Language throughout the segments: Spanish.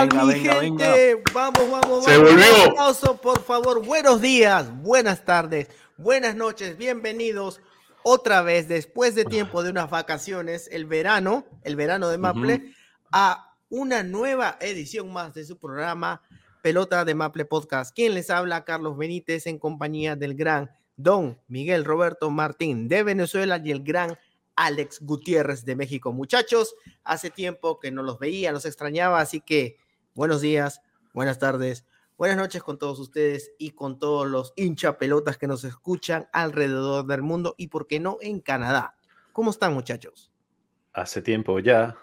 Venga, mi venga, gente? Vamos, vamos, Se vamos. volvió. Un aplauso, por favor. Buenos días, buenas tardes, buenas noches. Bienvenidos otra vez, después de tiempo de unas vacaciones, el verano, el verano de Maple, a una nueva edición más de su programa Pelota de Maple Podcast. Quien les habla, Carlos Benítez, en compañía del gran Don Miguel Roberto Martín de Venezuela y el gran Alex Gutiérrez de México. Muchachos, hace tiempo que no los veía, los extrañaba, así que buenos días, buenas tardes, buenas noches con todos ustedes y con todos los hincha pelotas que nos escuchan alrededor del mundo y, por qué no, en Canadá. ¿Cómo están, muchachos? Hace tiempo ya.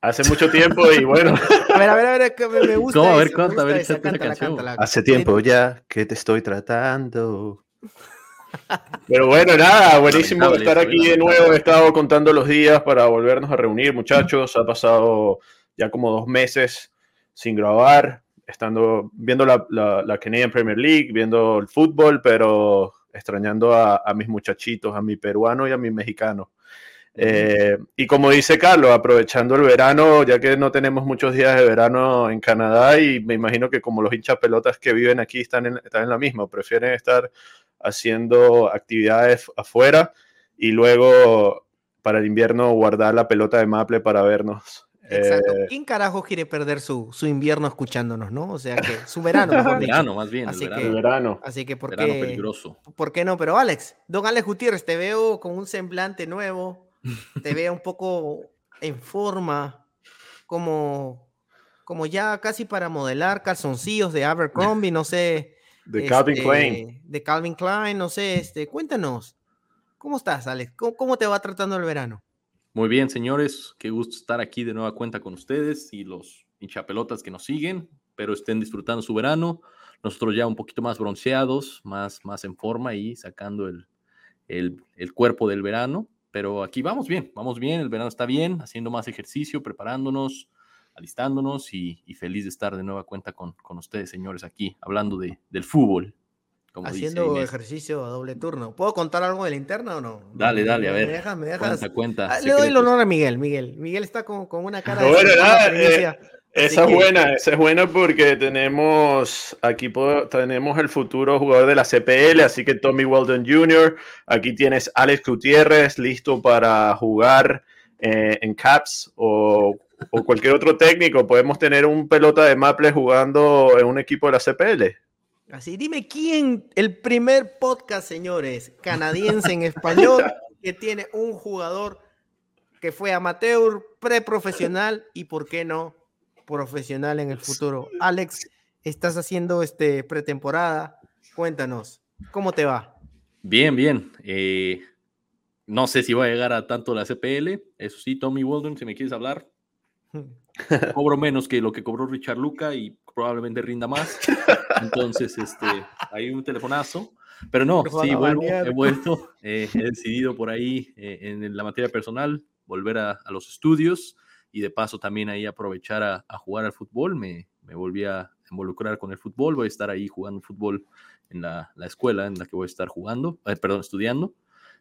Hace mucho tiempo y bueno, A ver, a ver, a ver, que me, me gusta. ¿Cómo? A ver, canta, a ver, esa, cántala, cántala. hace tiempo ya que te estoy tratando. Pero bueno, nada, buenísimo Lamentable, estar aquí de nuevo. He estado contando los días para volvernos a reunir, muchachos. Ha pasado ya como dos meses sin grabar, estando viendo la, la- la Canadian Premier League, viendo el fútbol, pero extrañando a, a mis muchachitos, a mi peruano y a mi mexicano. Eh, y como dice Carlos, aprovechando el verano, ya que no tenemos muchos días de verano en Canadá y me imagino que como los hinchas pelotas que viven aquí están en, están en la misma, prefieren estar haciendo actividades afuera y luego para el invierno guardar la pelota de Maple para vernos. Exacto. Eh, ¿Quién carajo quiere perder su, su invierno escuchándonos, no? O sea que su verano, mejor dicho. Verano, más bien, el Así que- el verano. verano. Así que, ¿por Verano qué? peligroso. ¿Por qué no? Pero Alex, don Alex Gutiérrez, te veo con un semblante nuevo, te veo un poco en forma, como, como ya casi para modelar calzoncillos de Abercrombie, no sé. De Calvin este, Klein. De Calvin Klein, no sé, este, cuéntanos, ¿cómo estás, Alex? ¿Cómo, cómo te va tratando el verano? Muy bien, señores. Qué gusto estar aquí de nueva cuenta con ustedes y los hinchapelotas que nos siguen. Pero estén disfrutando su verano. Nosotros ya un poquito más bronceados, más, más en forma y sacando el, el, el cuerpo del verano. Pero aquí vamos bien, vamos bien. El verano está bien, haciendo más ejercicio, preparándonos, alistándonos y, y feliz de estar de nueva cuenta con, con ustedes, señores, aquí hablando de, del fútbol. Como Haciendo ejercicio a doble turno. ¿Puedo contar algo de la interna o no? Dale, dale, a ¿Me ver. dejas? ¿Me dejas? Cuenta, cuenta. Ah, le doy el honor a Miguel, Miguel. Miguel está con, con una cara de Bueno, cercana nada, primicia, así Esa es que- buena, esa es buena porque tenemos aquí tenemos el futuro jugador de la CPL, así que Tommy Weldon Jr. Aquí tienes Alex Gutiérrez listo para jugar eh, en Caps o, o cualquier otro técnico. Podemos tener un pelota de Maple jugando en un equipo de la CPL. Así, dime quién, el primer podcast, señores, canadiense en español, que tiene un jugador que fue amateur, preprofesional y, ¿por qué no, profesional en el futuro? Alex, estás haciendo este pretemporada. Cuéntanos, ¿cómo te va? Bien, bien. Eh, no sé si va a llegar a tanto la CPL. Eso sí, Tommy Weldon, si me quieres hablar, cobro menos que lo que cobró Richard Luca y probablemente rinda más. Entonces, este, hay un telefonazo. Pero no, sí, vuelvo, he vuelto, eh, he decidido por ahí eh, en la materia personal volver a, a los estudios y de paso también ahí aprovechar a, a jugar al fútbol. Me, me volví a involucrar con el fútbol, voy a estar ahí jugando fútbol en la, la escuela en la que voy a estar jugando, eh, perdón, estudiando.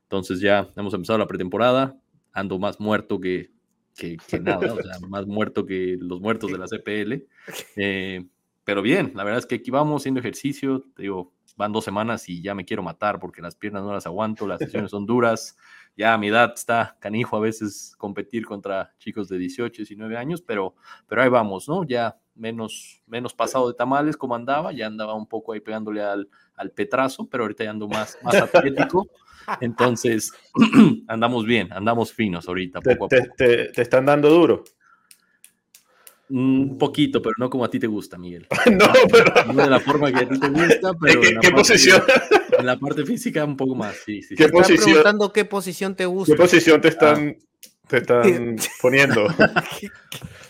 Entonces ya hemos empezado la pretemporada, ando más muerto que, que, que nada, o sea, más muerto que los muertos de la CPL. Eh, pero bien, la verdad es que aquí vamos haciendo ejercicio, te digo, van dos semanas y ya me quiero matar porque las piernas no las aguanto, las sesiones son duras, ya a mi edad está canijo a veces competir contra chicos de 18, 19 años, pero, pero ahí vamos, ¿no? Ya menos, menos pasado de tamales como andaba, ya andaba un poco ahí pegándole al, al petrazo, pero ahorita ya ando más, más atlético, entonces andamos bien, andamos finos ahorita, Te, a te- poco. te- te están dando duro. Un poquito, pero no como a ti te gusta, Miguel. no, pero No de la forma que a ti te gusta, pero ¿qué, en la qué parte- posición, En la parte física un poco más, sí, sí. ¿Qué posición? preguntando qué posición te gusta. qué posición te están te están poniendo?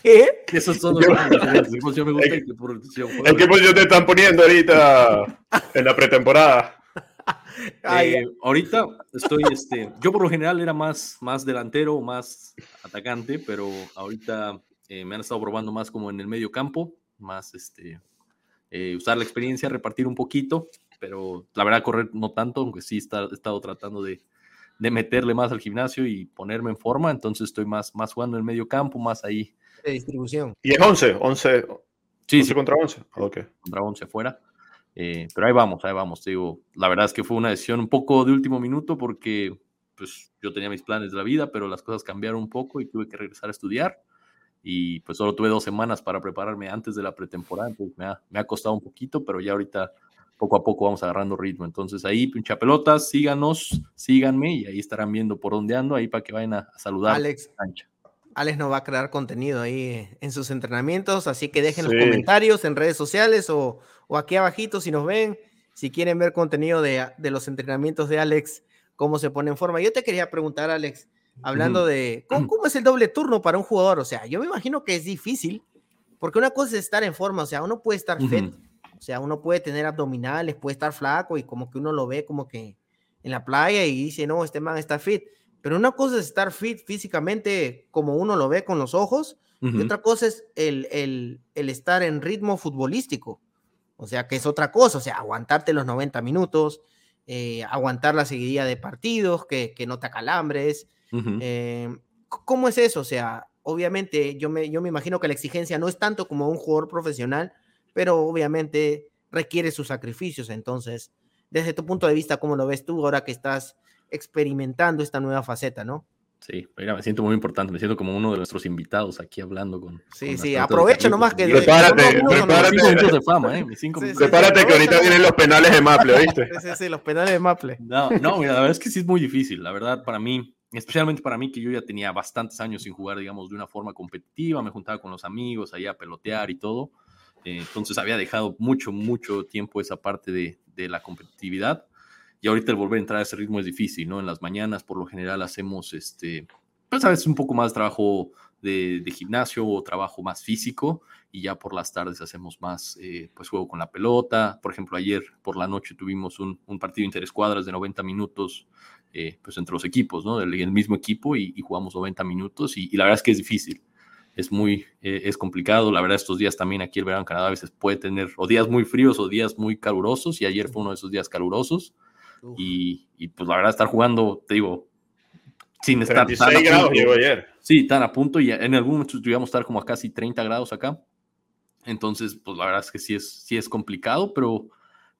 ¿Qué? Esos son los diferentes. ¿Qué posición me gusta y qué posición juego? ¿En qué posición te están poniendo ahorita en la pretemporada? Ay, Eh, ahorita estoy, este, yo por lo general era más, más delantero, más atacante, pero ahorita eh, me han estado probando más como en el medio campo, más este, eh, usar la experiencia, repartir un poquito, pero la verdad correr no tanto, aunque sí está- he estado tratando de, de meterle más al gimnasio y ponerme en forma, entonces estoy más, más jugando en el medio campo, más ahí. de distribución. Y es 11, 11, Sí, 11 sí, contra 11. Ok. contra 11 afuera. Eh, pero ahí vamos, ahí vamos. te digo, la verdad es que fue una decisión un poco de último minuto porque pues yo tenía mis planes de la vida, pero las cosas cambiaron un poco y tuve que regresar a estudiar. Y pues solo tuve dos semanas para prepararme antes de la pretemporada, entonces me ha, me ha costado un poquito, pero ya ahorita poco a poco vamos agarrando ritmo. Entonces ahí, pincha pelotas, síganos, síganme y ahí estarán viendo por dónde ando, ahí para que vayan a, a saludar. Alex, Cancha. Alex nos va a crear contenido ahí en sus entrenamientos, así que dejen Sí. los comentarios en redes sociales o, o aquí abajito si nos ven, si quieren ver contenido de, de los entrenamientos de Alex, cómo se pone en forma. Yo te quería preguntar, Alex, hablando de ¿cómo, cómo es el doble turno para un jugador, o sea, yo me imagino que es difícil, porque una cosa es estar en forma, o sea, uno puede estar fit. O sea, uno puede tener abdominales, puede estar flaco y como que uno lo ve como que en la playa y dice, no, este man está fit. Pero una cosa es estar fit físicamente como uno lo ve con los ojos y otra cosa es el, el, el estar en ritmo futbolístico. O sea, que es otra cosa, o sea, aguantarte los 90 minutos, eh, aguantar la seguidilla de partidos, que, que no te acalambres. Ujú. Eh, c- ¿Cómo es eso? O sea, obviamente yo me, yo me imagino que la exigencia no es tanto como un jugador profesional, pero obviamente requiere sus sacrificios. Entonces, desde tu punto de vista, ¿cómo lo ves tú ahora que estás experimentando esta nueva faceta, no? Sí, mira, me siento muy importante, me siento como uno de nuestros invitados aquí hablando con. Sí, con sí, Carlitos. nomás que... Sí, Prepárate, prepárate. De fama, ¿eh? Cinco Sí, sí, Prepárate que ahorita vienen los penales de Maple, ¿viste? Sí, sí, sí, los penales de Maple. No, no, mira, la verdad es que sí es muy difícil. La verdad, para mí, especialmente para mí, que yo ya tenía bastantes años sin jugar, digamos, de una forma competitiva, me juntaba con los amigos allá a pelotear y todo. Eh, entonces había dejado mucho, mucho tiempo esa parte de, de la competitividad. Y ahorita el volver a entrar a ese ritmo es difícil, ¿no? En las mañanas, por lo general, hacemos este, pues a veces un poco más trabajo de, de gimnasio o trabajo más físico y ya por las tardes hacemos más eh, pues juego con la pelota. Por ejemplo, ayer por la noche tuvimos un, un partido interescuadras de 90 minutos eh, pues entre los equipos, ¿no? El, mismo equipo y, y jugamos 90 minutos y, y la verdad es que es difícil. Es muy, eh, es complicado. La verdad, estos días también aquí el verano en Canadá a veces puede tener o días muy fríos o días muy calurosos y ayer fue uno de esos días calurosos y, y, pues la verdad estar jugando, te digo, sin estar tan 36 a grados punto. llegó ayer. Sí, tan a punto y en algún momento tuvimos estar como a casi 30 grados acá. Entonces, pues la verdad es que sí es, sí es complicado, pero,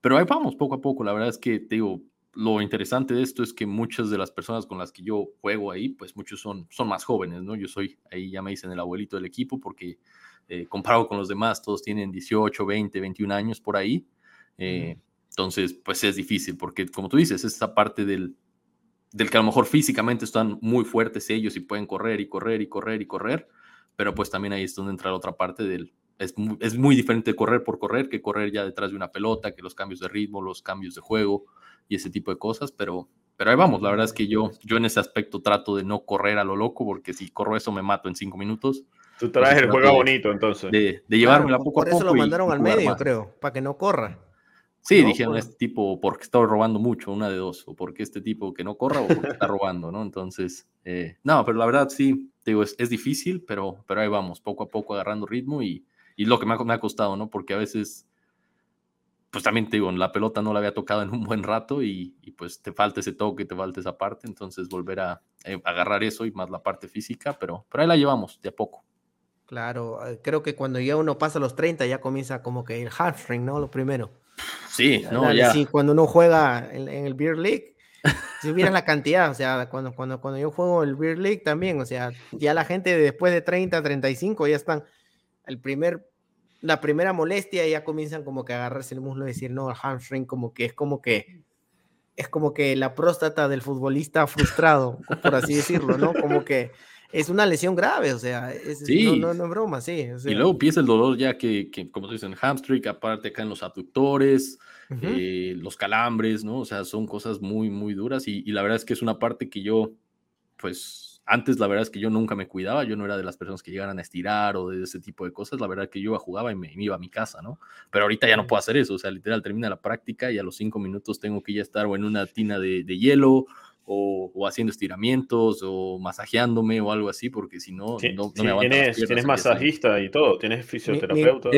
pero ahí vamos poco a poco. La verdad es que te digo, lo interesante de esto es que muchas de las personas con las que yo juego ahí, pues muchos son, son más jóvenes, ¿no? Yo soy, ahí ya me dicen el abuelito del equipo porque eh, comparado con los demás, todos tienen 18, 20, 21 años por ahí. Eh, entonces, pues es difícil porque, como tú dices, es esa parte del, del que a lo mejor físicamente están muy fuertes ellos y pueden correr y correr y correr y correr, pero pues también ahí es donde entra la otra parte del... Es muy, es muy diferente correr por correr que correr ya detrás de una pelota, que los cambios de ritmo, los cambios de juego y ese tipo de cosas, pero, pero ahí vamos, la verdad es que yo, yo en ese aspecto trato de no correr a lo loco, porque si corro eso me mato en cinco minutos, Tú traes el juego de- bonito, entonces. de, de llevármela Claro, poco por a eso poco. lo y- mandaron y al medio, más. creo, para que no corra. Sí, ¿no? dijeron Por- este tipo porque está robando mucho, una de dos, o porque este tipo que no corra o porque está robando, ¿no? Entonces, eh, no, pero la verdad sí, te digo, es, es difícil, pero, pero ahí vamos, poco a poco agarrando ritmo y, y lo que me ha, me ha costado, ¿no? Porque a veces, pues también te digo, la pelota no la había tocado en un buen rato y, y pues te falta ese toque, te falta esa parte, entonces volver a eh, agarrar eso y más la parte física, pero, pero ahí la llevamos de a poco. Claro, eh, creo que cuando ya uno pasa los 30 ya comienza como que el hamstring, ¿no? Lo primero. Sí, no, ya. sí, cuando uno juega en, en el Beer League, si vieran la cantidad, o sea, cuando, cuando, cuando yo juego el Beer League también, o sea, ya la gente después de 30, 35 ya están, el primer, la primera molestia ya comienzan como que a agarrarse el muslo y decir, no, el hamstring como que es como que, es como que la próstata del futbolista frustrado, por así decirlo, ¿no? Como que es una lesión grave, o sea, es, Sí. no, no, no es broma, sí. o sea, Y luego empieza el dolor ya que, que como se dice, en hamstring, aparte acá en los abductores, eh, los calambres, ¿no? O sea, son cosas muy, muy duras y, y la verdad es que es una parte que yo, pues, antes la verdad es que yo nunca me cuidaba, yo no era de las personas que llegaran a estirar o de ese tipo de cosas, la verdad es que yo jugaba y me, iba a mi casa, ¿no? Pero ahorita ya no puedo hacer eso, o sea, literal termina la práctica y a los cinco minutos tengo que ya estar o en una tina de, hielo o, haciendo estiramientos o masajeándome o algo así, porque si no, no, me Tienes, tienes masajista y todo, tienes fisioterapeuta.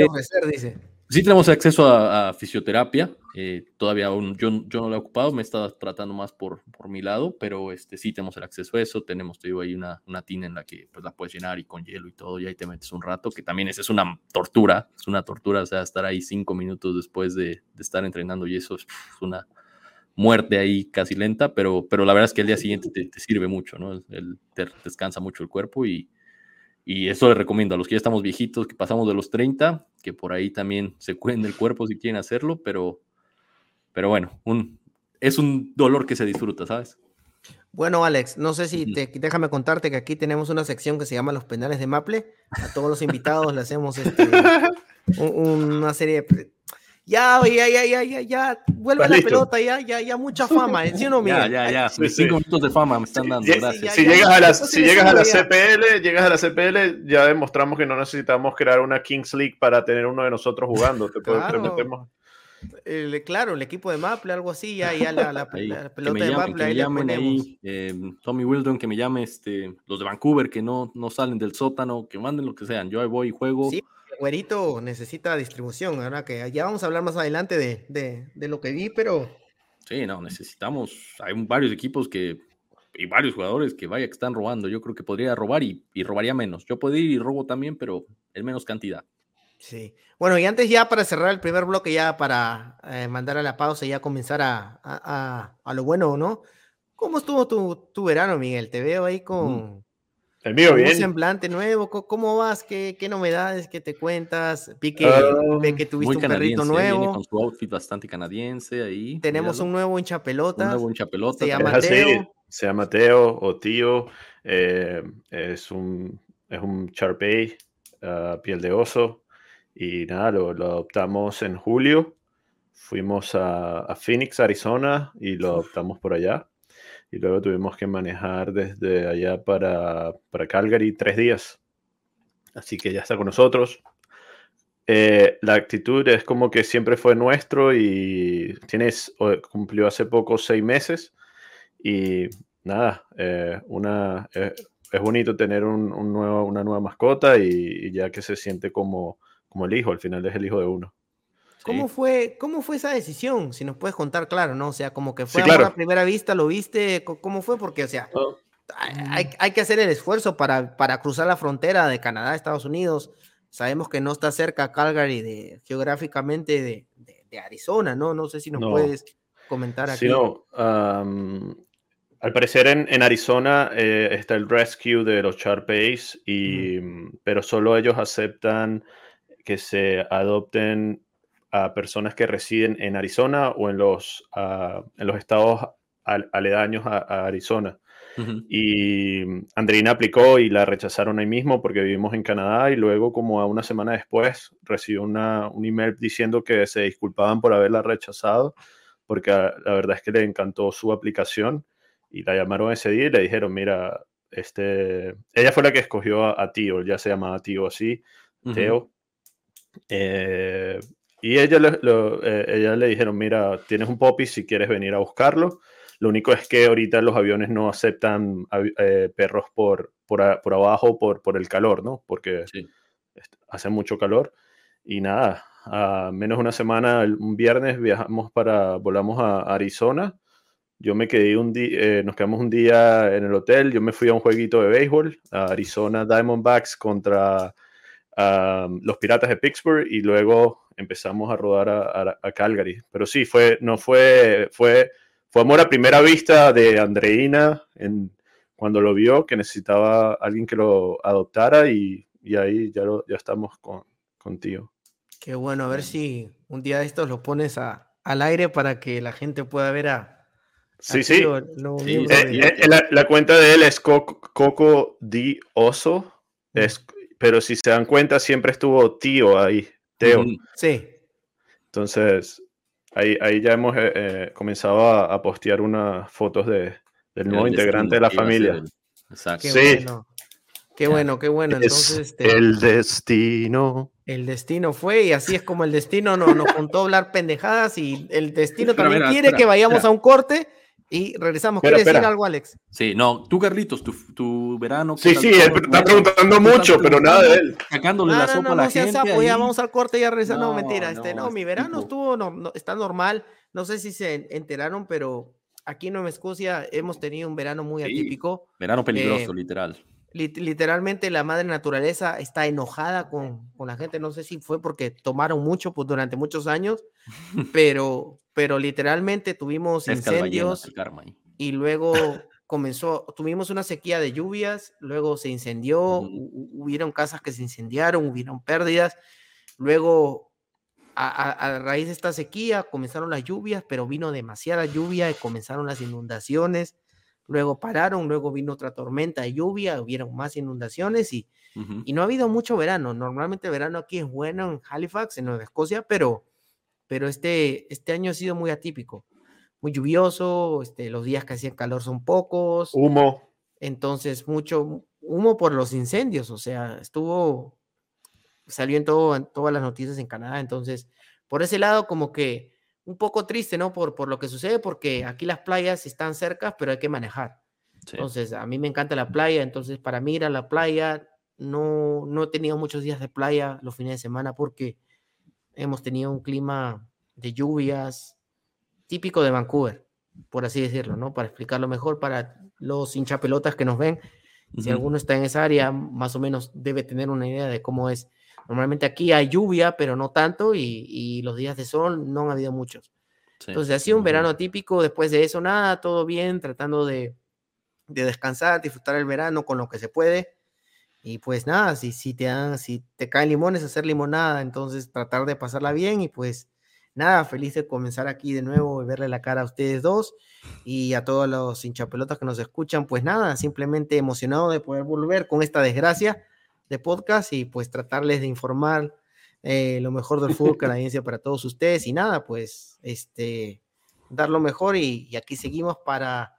dice. Sí tenemos acceso a, fisioterapia, eh, todavía aún, yo, yo no lo he ocupado, me estado tratando más por, por mi lado, pero este, sí tenemos el acceso a eso, tenemos, te digo, ahí una, una tina en la que pues, la puedes llenar y con hielo y todo, y ahí te metes un rato, que también es, es una tortura, es una tortura, o sea, estar ahí cinco minutos después de, de estar entrenando y eso es una muerte ahí casi lenta, pero, pero la verdad es que el día siguiente te, te sirve mucho, ¿no? El, te descansa mucho el cuerpo y, y eso les recomiendo a los que ya estamos viejitos, que pasamos de los 30, que por ahí también se cuiden el cuerpo si quieren hacerlo, pero, pero bueno, un, es un dolor que se disfruta, ¿sabes? Bueno, Alex, no sé si te, déjame contarte que aquí tenemos una sección que se llama Los Penales de Maple. A todos los invitados le hacemos este, una serie de ya, ya, ya, ya, ya, ya, vuelve la pelota, ya, ya, ya, mucha fama, ¿sí o no, Miguel? Ya, ya, ya, cinco minutos de fama me están dando, gracias. Si, llegas, a la, si llegas a la CPL, llegas a la CPL, ya demostramos que no necesitamos crear una Kings League para tener uno de nosotros jugando, te, claro. El, claro, el equipo de Maple, algo así, ya, ya la, la, pelota de Maple, ahí llamen ahí, eh, Tommy Wildon, que me llame, este, los de Vancouver, que no, no salen del sótano, que manden lo que sean, yo ahí voy y juego. Sí güerito necesita distribución, ahora que ya vamos a hablar más adelante de, de, lo que vi, pero... Sí, no, necesitamos, hay varios equipos que, y varios jugadores que vaya que están robando, yo creo que podría robar y, y robaría menos. Yo puedo ir y robo también, pero en menos cantidad. Sí. Bueno, y antes ya para cerrar el primer bloque, ya para eh, mandar a la pausa y ya comenzar a, a, a, lo bueno, ¿no? ¿Cómo estuvo tu, tu, verano, Miguel? Te veo ahí con, el mío bien. Un semblante nuevo, ¿cómo vas? ¿Qué, qué novedades que te cuentas? Vi que, uh, que tuviste un perrito nuevo. Viene con su outfit bastante canadiense ahí. Tenemos un nuevo hinchapelota. Un nuevo hinchapelota. Se llama Teo. se llama Teo o Tío. Eh, es un, es un Charpey, uh, piel de oso. Y nada, lo, lo, adoptamos en julio. Fuimos a, a Phoenix, Arizona, y lo adoptamos por allá y luego tuvimos que manejar desde allá para, para Calgary tres días. Así que ya está con nosotros. Eh, la actitud es como que siempre fue nuestro y tienes, cumplió hace poco seis meses y nada, eh, una, eh, es bonito tener un, nuevo, una nueva mascota y, y, ya que se siente como, como el hijo, al final es el hijo de uno. ¿Cómo, fue, ¿Cómo fue esa decisión? Si nos puedes contar, claro, ¿no? O sea, como que fue a la primera vista, ¿lo viste? ¿Cómo fue? Porque, o sea, oh. hay, hay, que hacer el esfuerzo para, para cruzar la frontera de Canadá a Estados Unidos. Sabemos que no está cerca Calgary de, geográficamente de, de, Arizona, ¿no? No sé si nos puedes comentar aquí. Sí, no. al parecer en, en Arizona eh, está el rescue de los Sharpays, y, pero solo ellos aceptan que se adopten a personas que residen en Arizona o en los, uh, en los estados aledaños a, Arizona. Y Andreina aplicó y la rechazaron ahí mismo porque vivimos en Canadá y luego como a una semana después recibió una, un email diciendo que se disculpaban por haberla rechazado porque la verdad es que le encantó su aplicación y la llamaron ese día y le dijeron, mira, este, ella fue la que escogió a, Tío, ya se llamaba Tío así, Teo. Eh, y ella le, eh, ella le dijeron, mira, tienes un poppy si quieres venir a buscarlo. Lo único es que ahorita los aviones no aceptan eh, perros por, por, por, abajo por, por el calor, ¿no? Porque hace mucho calor. Y nada, a menos una semana, un viernes viajamos para, volamos a Arizona. Yo me quedé un día, eh, nos quedamos un día en el hotel. Yo me fui a un jueguito de béisbol, a Arizona Diamondbacks contra los Piratas de Pittsburgh y luego empezamos a rodar a, Calgary. Pero sí, fue, no fue, fue, fue amor a primera vista de Andreina en, cuando lo vio, que necesitaba alguien que lo adoptara y, y ahí ya, lo, ya estamos con, contigo. Qué bueno, a ver si un día de estos lo pones a, al aire para que la gente pueda ver a... Sí, sí. Eh, eh, la, cuenta de él es Coco, Coco Di Oso, es, pero si se dan cuenta siempre estuvo tío ahí. Teo. Sí. Entonces, ahí, ahí ya hemos eh, comenzado a, postear unas fotos de, del nuevo integrante de la familia. Exacto. Qué bueno. Qué bueno, qué bueno. Entonces, este, el destino. El destino fue, y así es como el destino nos, nos contó hablar pendejadas, y el destino también quiere que vayamos a un corte y regresamos. ¿Quieres decir algo, Alex? Sí, no, tú, Carlitos, tu, tu verano. Sí, sí, él está preguntando mucho, pero nada de él. Sacándole la sopa a la gente. ya vamos al corte y ya regresamos. No, mentira, este, no, mi verano estuvo, no, está normal. No sé si se enteraron, pero aquí en Nueva Escocia hemos tenido un verano muy atípico. Verano peligroso, eh, literal. literalmente la madre naturaleza está enojada con, con, la gente. No sé si fue porque tomaron mucho pues, durante muchos años, pero, pero literalmente tuvimos incendios y luego comenzó, tuvimos una sequía de lluvias, luego se incendió, hubieron casas que se incendiaron, hubieron pérdidas, luego a, raíz de esta sequía comenzaron las lluvias, pero vino demasiada lluvia y comenzaron las inundaciones. Luego pararon, luego vino otra tormenta de lluvia, hubieron más inundaciones y, y no ha habido mucho verano. Normalmente el verano aquí es bueno en Halifax, en Nueva Escocia, pero, pero este, este año ha sido muy atípico, muy lluvioso, este, los días que hacían calor son pocos. Humo. Entonces, mucho humo por los incendios, o sea, estuvo salió en, todo, en todas las noticias en Canadá. Entonces, por ese lado, como que un poco triste, ¿no? Por, por lo que sucede, porque aquí las playas están cerca, pero hay que manejar. Entonces, a mí me encanta la playa, entonces para mí ir a la playa, no, no he tenido muchos días de playa los fines de semana porque hemos tenido un clima de lluvias típico de Vancouver, por así decirlo, ¿no? Para explicarlo mejor para los hinchapelotas que nos ven. Si alguno está en esa área, más o menos debe tener una idea de cómo es Normalmente aquí hay lluvia, pero no tanto, y, los días de sol no han habido muchos. Entonces, ha sido un verano típico. Después de eso, nada, todo bien, tratando de, descansar, disfrutar el verano con lo que se puede. Y pues nada, si, si, te dan, si te caen limones, hacer limonada, entonces tratar de pasarla bien y pues nada, feliz de comenzar aquí de nuevo y verle la cara a ustedes dos y a todos los hinchapelotas que nos escuchan, pues nada, simplemente emocionado de poder volver con esta desgracia de podcast y pues tratarles de informar eh, lo mejor del fútbol canadiense para todos ustedes y nada, pues este, dar lo mejor y, aquí seguimos para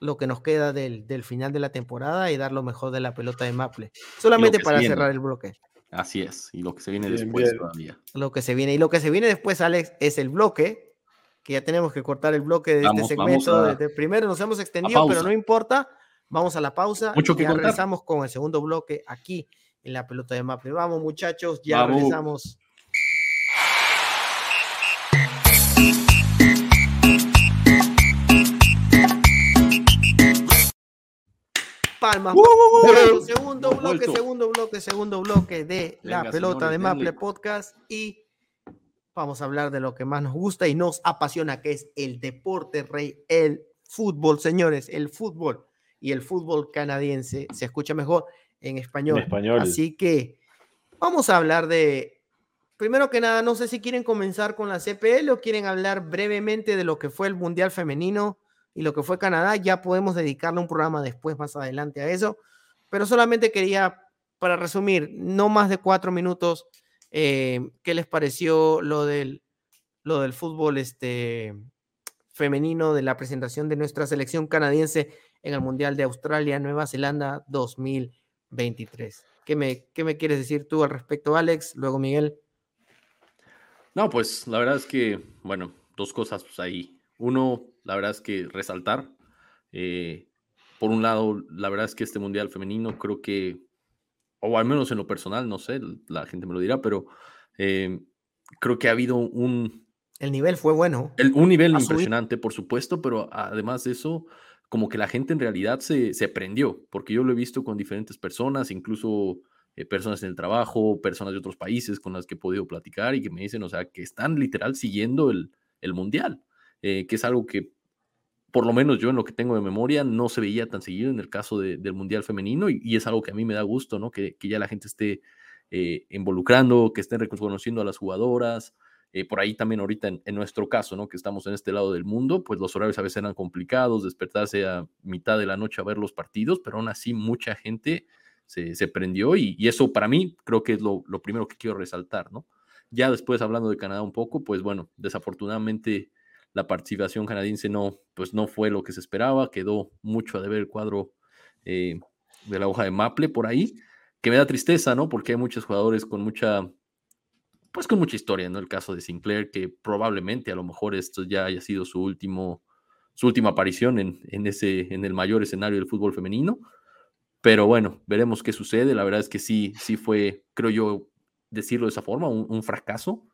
lo que nos queda del, del, final de la temporada y dar lo mejor de la pelota de Maple. Solamente para cerrar el bloque. Así es, y lo que se viene después todavía. Lo que se viene, y lo que se viene después, Alex, es el bloque, que ya tenemos que cortar el bloque de este segmento. primero nos hemos extendido, pero no importa, Vamos a la pausa. Mucho que ya regresamos con el segundo bloque aquí en la pelota de Maple. Vamos, muchachos, ya regresamos. Palmas. segundo bloque, segundo bloque, segundo bloque de la pelota de Maple Podcast y vamos a hablar de lo que más nos gusta y nos apasiona, que es el deporte rey, el fútbol, señores, el fútbol y el fútbol canadiense se escucha mejor en español. español. Así que vamos a hablar de, primero que nada, no sé si quieren comenzar con la CPL o quieren hablar brevemente de lo que fue el Mundial Femenino y lo que fue Canadá. Ya podemos dedicarle un programa después, más adelante a eso. Pero solamente quería, para resumir, no más de cuatro minutos, eh, ¿qué les pareció lo del, lo del fútbol este, femenino, de la presentación de nuestra selección canadiense en el Mundial de Australia, Nueva Zelanda 2023. ¿Qué me, qué me quieres decir tú al respecto, Alex? Luego, Miguel. No, pues la verdad es que, bueno, dos cosas pues, ahí. Uno, la verdad es que resaltar. Eh, por un lado, la verdad es que este Mundial femenino creo que, o al menos en lo personal, no sé, la gente me lo dirá, pero eh, creo que ha habido un... El nivel fue bueno. un nivel impresionante, por supuesto, pero además de eso, como que la gente en realidad se, se prendió, porque yo lo he visto con diferentes personas, incluso eh, personas en el trabajo, personas de otros países con las que he podido platicar y que me dicen, o sea, que están literal siguiendo el, el mundial, eh, que es algo que por lo menos yo en lo que tengo de memoria no se veía tan seguido en el caso del mundial femenino y, es algo que a mí me da gusto, ¿no? Que, que ya la gente esté eh, involucrando, que estén reconociendo a las jugadoras, eh, por ahí también ahorita en, nuestro caso, ¿no? Que estamos en este lado del mundo, pues los horarios a veces eran complicados, despertarse a mitad de la noche a ver los partidos, pero aún así mucha gente se, se prendió y, eso para mí creo que es lo, lo, primero que quiero resaltar, ¿no? Ya después hablando de Canadá un poco, pues bueno, desafortunadamente la participación canadiense no, pues no fue lo que se esperaba, quedó mucho a deber el cuadro eh, de la hoja de Maple por ahí, que me da tristeza, ¿no? Porque hay muchos jugadores con mucha, pues con mucha historia, ¿no? El caso de Sinclair, que probablemente a lo mejor esto ya haya sido su último, su última aparición en, en ese, en el mayor escenario del fútbol femenino. Pero bueno, veremos qué sucede. La verdad es que sí, sí fue, creo yo, decirlo de esa forma, un, fracaso,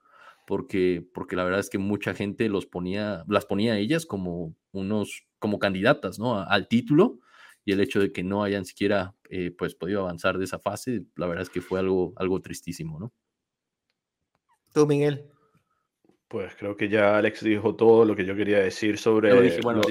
porque, porque la verdad es que mucha gente los ponía, las ponía a ellas como unos, como candidatas, ¿no? al título, y el hecho de que no hayan siquiera eh, pues podido avanzar de esa fase, la verdad es que fue algo, algo tristísimo, ¿no? Tú, Miguel. Pues creo que ya Alex dijo todo lo que yo quería decir sobre. bueno,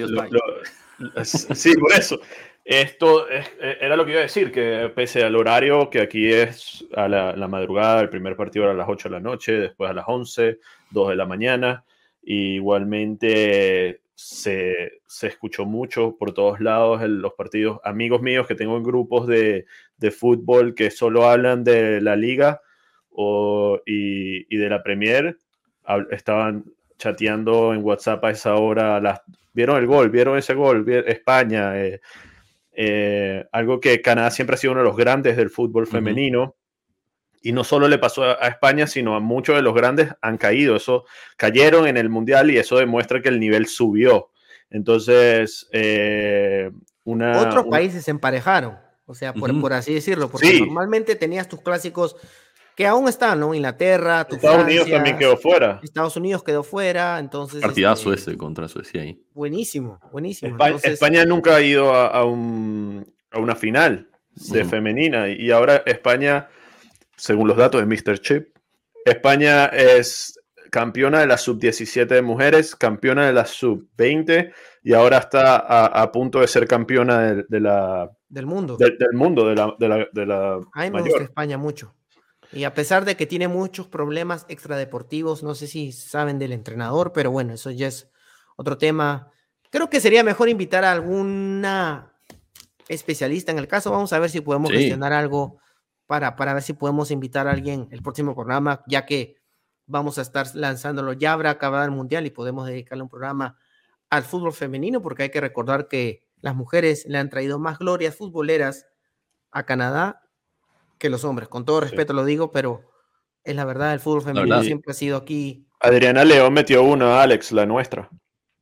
sí, por eso. Esto e, era lo que iba a decir, que pese al horario que aquí es a la, madrugada, el primer partido era a las 8 de la noche, después a las 11, 2 de la mañana, igualmente se, se, escuchó mucho por todos lados en los partidos. Amigos míos que tengo en grupos de, de fútbol que solo hablan de la liga o, y, y, de la Premier, estaban chateando en WhatsApp a esa hora. Las, ¿Vieron el gol? ¿Vieron ese gol? España. Eh, eh, algo que Canadá siempre ha sido uno de los grandes del fútbol femenino. Y no solo le pasó a, España, sino a muchos de los grandes han caído. Eso cayeron en el Mundial y eso demuestra que el nivel subió. Entonces, eh, una, Otros países se emparejaron, o sea, por, por así decirlo, porque normalmente tenías tus clásicos que aún están, ¿no? Inglaterra, Estados Unidos también quedó fuera. Estados Unidos quedó fuera, entonces. Partidazo este, ese contra Suecia ahí. Buenísimo, buenísimo. España, nunca ha ido a, un, a una final de femenina y ahora España, según los datos de Mr. Chip, España es campeona de la sub-17 de mujeres, campeona de la sub-20 y ahora está a, punto de ser campeona de, la... Del mundo. del mundo, de la, de la, de la A mí me gusta España mucho. Y a pesar de que tiene muchos problemas extradeportivos, no sé si saben del entrenador, pero bueno, eso ya es otro tema. Creo que sería mejor invitar a alguna especialista en el caso. Vamos a ver si podemos gestionar algo para, para ver si podemos invitar a alguien el próximo programa, ya que vamos a estar lanzándolo. Ya habrá acabado el mundial y podemos dedicarle un programa al fútbol femenino, porque hay que recordar que las mujeres le han traído más glorias futboleras a Canadá que los hombres. Con todo respeto lo digo, pero es la verdad, el fútbol femenino siempre ha sido aquí. Adriana León metió uno, Alex, la nuestra.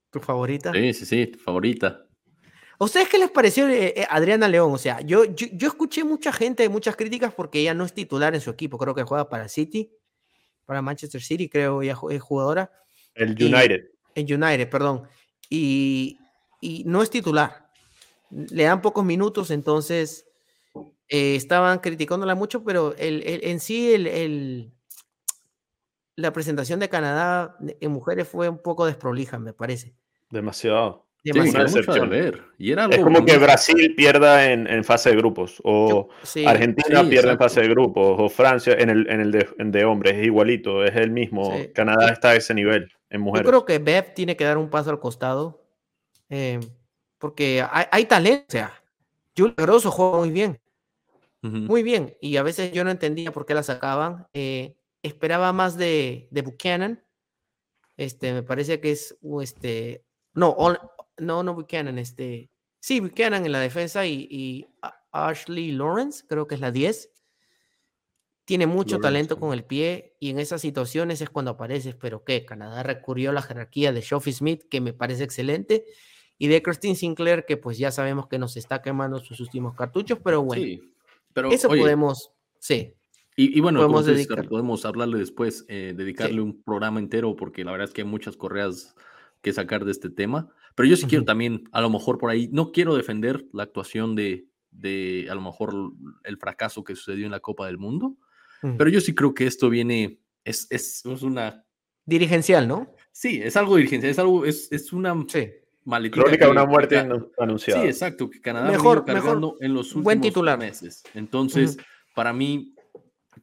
¿Tu favorita? Sí, sí, sí, tu favorita. ¿A ustedes qué les pareció eh, eh, Adriana León? O sea, yo, yo, escuché mucha gente, muchas críticas porque ella no es titular en su equipo. Creo que juega para City, para Manchester City, creo, ella es jugadora. El United. en United, perdón. Y, y no es titular. Le dan pocos minutos, entonces eh, estaban criticándola mucho, pero el, en sí el, la presentación de Canadá en mujeres fue un poco desprolija, me parece. Demasiado. Demasiado. ver. Y era es como que Brasil pierda en, fase de grupos, o Argentina pierda en fase de grupos, o Francia en el, en el de, de, hombres, es igualito, es el mismo. Canadá está a ese nivel en mujeres. Yo creo que Bev tiene que dar un paso al costado, eh, porque hay, hay, talento, o sea, Julio Grosso juega muy bien, muy bien, y a veces yo no entendía por qué la sacaban. Eh, esperaba más de, de, Buchanan. Este, me parece que es este. No, no, no Buchanan, este. Sí, Buchanan en la defensa y, Ashley Lawrence, creo que es la 10. Tiene mucho talento con el pie y en esas situaciones es cuando apareces, pero que Canadá recurrió a la jerarquía de Sophie Smith, que me parece excelente, y de Christine Sinclair, que pues ya sabemos que nos está quemando sus últimos cartuchos, pero bueno. Pero, Eso podemos, sí. Y, bueno, podemos, podemos hablarle después, eh, dedicarle un programa entero, porque la verdad es que hay muchas correas que sacar de este tema. Pero yo sí quiero también, a lo mejor por ahí, no quiero defender la actuación de, de a lo mejor el fracaso que sucedió en la Copa del Mundo, pero yo sí creo que esto viene, es, es, es, una... Dirigencial, ¿no? Sí, es algo dirigencial, es algo, es, es una... Sí Crónica de una muerte anunciada. Sí, exacto, que Canadá mejor, cargando en los últimos buen titular. meses. Entonces, para mí,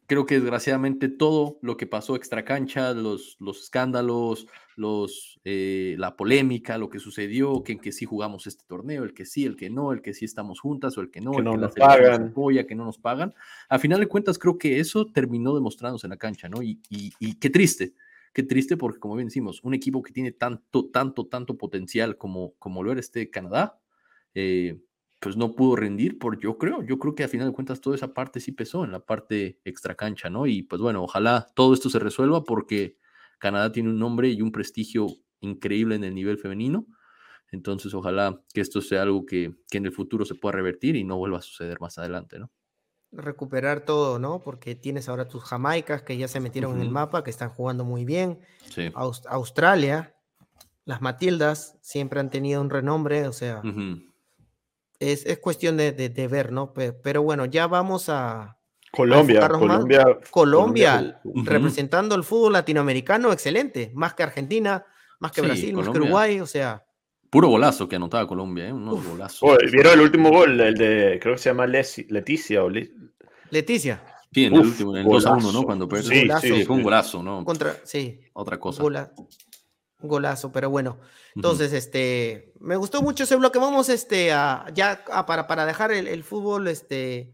creo que desgraciadamente todo lo que pasó extra cancha, los, los escándalos, los, eh, la polémica, lo que sucedió, que en que sí jugamos este torneo, el que sí, el que no, el que sí estamos juntas o el que no, que el no que nos pagan. apoya, que no nos pagan. A final de cuentas, creo que eso terminó demostrándose en la cancha, ¿no? Y, y, y qué triste, Qué triste porque, como bien decimos, un equipo que tiene tanto, tanto, tanto potencial como, como lo era este Canadá, eh, pues no pudo rendir por yo creo, yo creo que a final de cuentas toda esa parte sí pesó en la parte extra cancha, ¿no? Y pues bueno, ojalá todo esto se resuelva porque Canadá tiene un nombre y un prestigio increíble en el nivel femenino. Entonces, ojalá que esto sea algo que, que en el futuro se pueda revertir y no vuelva a suceder más adelante, ¿no? Recuperar todo, ¿no? Porque tienes ahora tus Jamaicas que ya se metieron en el mapa, que están jugando muy bien. Sí. Australia, las Matildas siempre han tenido un renombre, o sea, es, es, cuestión de, de, ver, ¿no? Pero, bueno, ya vamos a... Colombia, Colombia, Colombia, representando el fútbol latinoamericano, excelente, más que Argentina, más que Brasil, más que Uruguay, o sea... Puro golazo que anotaba Colombia, ¿eh? Unos golazos. ¿Vieron el último gol? El de, creo que se llama Leticia o Leticia. Sí, en el último, en el 2 a 1, ¿no? Cuando perdió. Sí, sí, fue un golazo, ¿no? Contra, sí. Otra cosa. un golazo, pero bueno. Entonces, este, me gustó mucho ese bloque. Vamos, este, a, ya para, para dejar el, el, fútbol, este,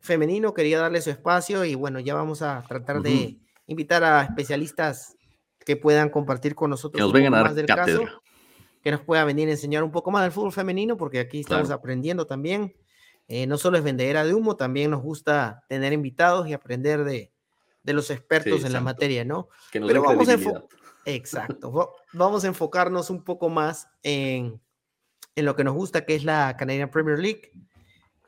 femenino, quería darle su espacio y bueno, ya vamos a tratar de invitar a especialistas que puedan compartir con nosotros. Que nos vengan a dar del caso que nos pueda venir a enseñar un poco más del fútbol femenino, porque aquí estamos aprendiendo también. Eh, no solo es vendedera de humo, también nos gusta tener invitados y aprender de, de los expertos en la materia, ¿no? Que nos Pero vamos a Exacto. vamos a enfocarnos un poco más en, en lo que nos gusta, que es la Canadian Premier League.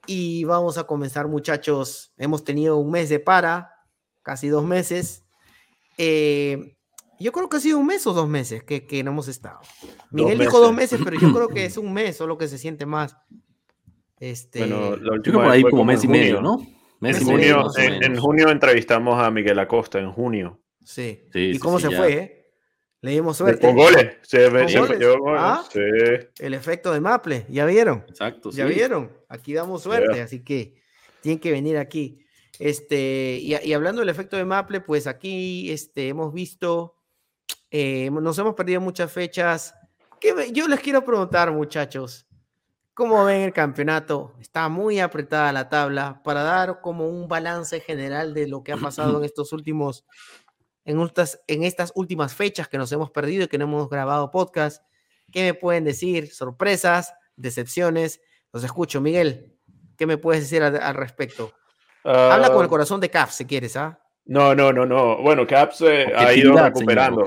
Y vamos a comenzar, muchachos. Hemos tenido un mes de para, casi dos meses. Eh, yo creo que ha sido un mes o dos meses que, que no hemos estado. Miguel dijo dos meses, pero yo creo que es un mes, solo que se siente más. Este... Bueno, yo creo por ahí como, mes y medio, ¿no? Mes y junio, en, junio entrevistamos a Miguel Acosta, en junio. Sí. ¿Y cómo se fue? Eh? Le dimos suerte. Con goles. Se, ¿Con goles? ¿Ah? Sí. El efecto de Maple, ¿ya vieron? Exacto. ¿Ya vieron? Aquí damos suerte, así que tienen que venir aquí. Este, y, y, hablando del efecto de Maple, pues aquí este, hemos visto eh, nos hemos perdido muchas fechas. yo les quiero preguntar, muchachos, ¿cómo ven el campeonato? Está muy apretada la tabla para dar como un balance general de lo que ha pasado en estos últimos, en estas, en estas últimas fechas que nos hemos perdido y que no hemos grabado podcast. ¿Qué me pueden decir? ¿Sorpresas? ¿Decepciones? Los escucho, Miguel. ¿Qué me puedes decir al, respecto? Habla con el ah, corazón de CAF si quieres, ¿ah? No, no, no, no. Bueno, Caps eh, ha ido recuperando.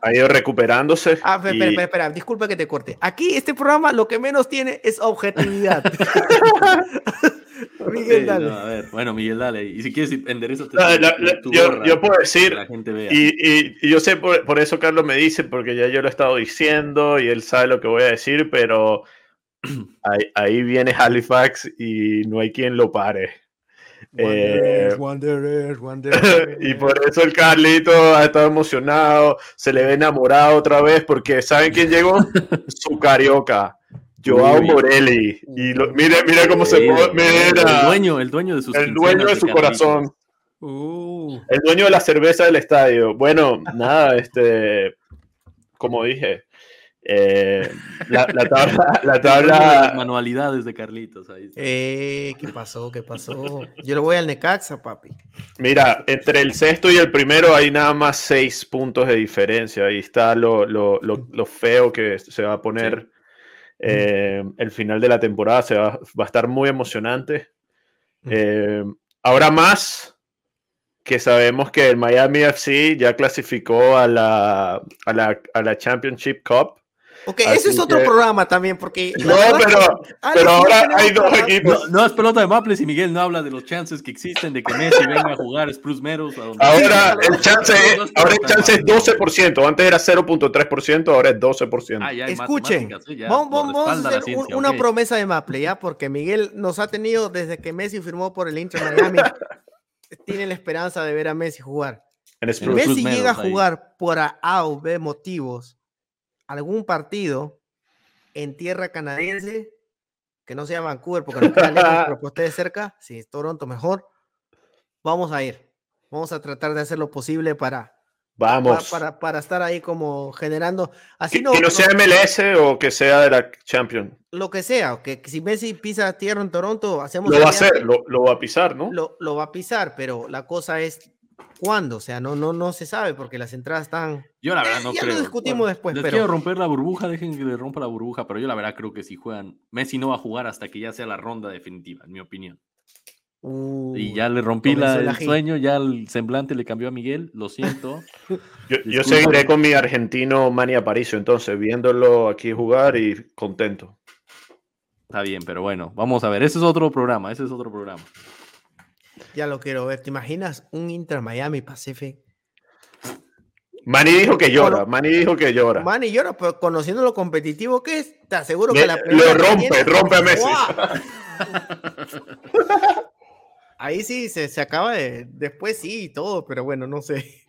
ha ido recuperándose. Ah, espera, espera, espera, disculpa que te corte. Aquí este programa lo que menos tiene es objetividad. Miguel, dale. a ver, bueno, Miguel, dale. Y si quieres enderezas yo, yo, puedo decir, Y, y, yo sé por, por, eso Carlos me dice, porque ya yo lo he estado diciendo y él sabe lo que voy a decir, pero ahí, ahí viene Halifax y no hay quien lo pare. Eh, y por eso el Carlito ha estado emocionado, se le ve enamorado otra vez, porque ¿saben quién llegó? Su carioca. Joao Morelli. Y mira, mira cómo se mira, el dueño, el dueño de sus El dueño de su corazón. Uh. El dueño de la cerveza del estadio. Bueno, nada, este, como dije, eh, la, tabla. La tabla... manualidades de Carlitos. Ahí eh, ¿Qué pasó? ¿Qué pasó? Yo lo voy al Necaxa, papi. Mira, entre el sexto y el primero hay nada más seis puntos de diferencia. Ahí está lo, lo, lo, feo que se va a poner. Eh, el final de la temporada se va, va a estar muy emocionante. ahora más que sabemos que el Miami FC ya clasificó a la, a la, a la Championship Cup. Ok, ese es otro programa también, porque. No, pero, pero ahora hay dos equipos. No, es pelota de Maples y Miguel no habla de los chances que existen de que Messi venga a jugar Spruce Meadows. Ahora, el chance, ahora el chance es 12%. Antes era 0.3%, ahora es 12%. Ah, Escuchen, vamos, a hacer una promesa de Maple, ¿ya? Porque Miguel nos ha tenido desde que Messi firmó por el Inter Miami. tiene la esperanza de ver a Messi jugar. Si Messi llega a jugar por A o B motivos algún partido en tierra canadiense, que no sea Vancouver, porque no queda lejos, pero que esté cerca, si es Toronto mejor, vamos a ir. Vamos a tratar de hacer lo posible para, Vamos. Para, para, estar ahí como generando. Así que no, que no sea MLS o que sea de la Champions. Lo que sea, que, si Messi pisa tierra en Toronto, hacemos. Lo va a hacer, lo, lo, va a pisar, ¿no? Lo, lo, va a pisar, pero la cosa es ¿Cuándo? O sea, no, no, no se sabe porque las entradas están. Yo la verdad no ya creo. lo discutimos después, Les pero. quiero romper la burbuja, dejen que le rompa la burbuja, pero yo la verdad creo que si juegan, Messi no va a jugar hasta que ya sea la ronda definitiva, en mi opinión. y Uy, ya le rompí la- el sueño, ya el semblante le cambió a Miguel, lo siento. Yo, yo seguiré con mi argentino Manny Aparicio, entonces, viéndolo aquí jugar y contento. Está bien, pero bueno, vamos a ver, ese es otro programa, ese es otro programa. Ya lo quiero ver. ¿Te imaginas un Inter Miami Pacific? Manny dijo que llora, Manny dijo que llora. Man, y llora, pero conociendo lo competitivo que es, te aseguro Me- que la lo primera rompe, tiene- rompe a Messi. Ahí sí se, se acaba de. Después sí y todo, pero bueno, no sé.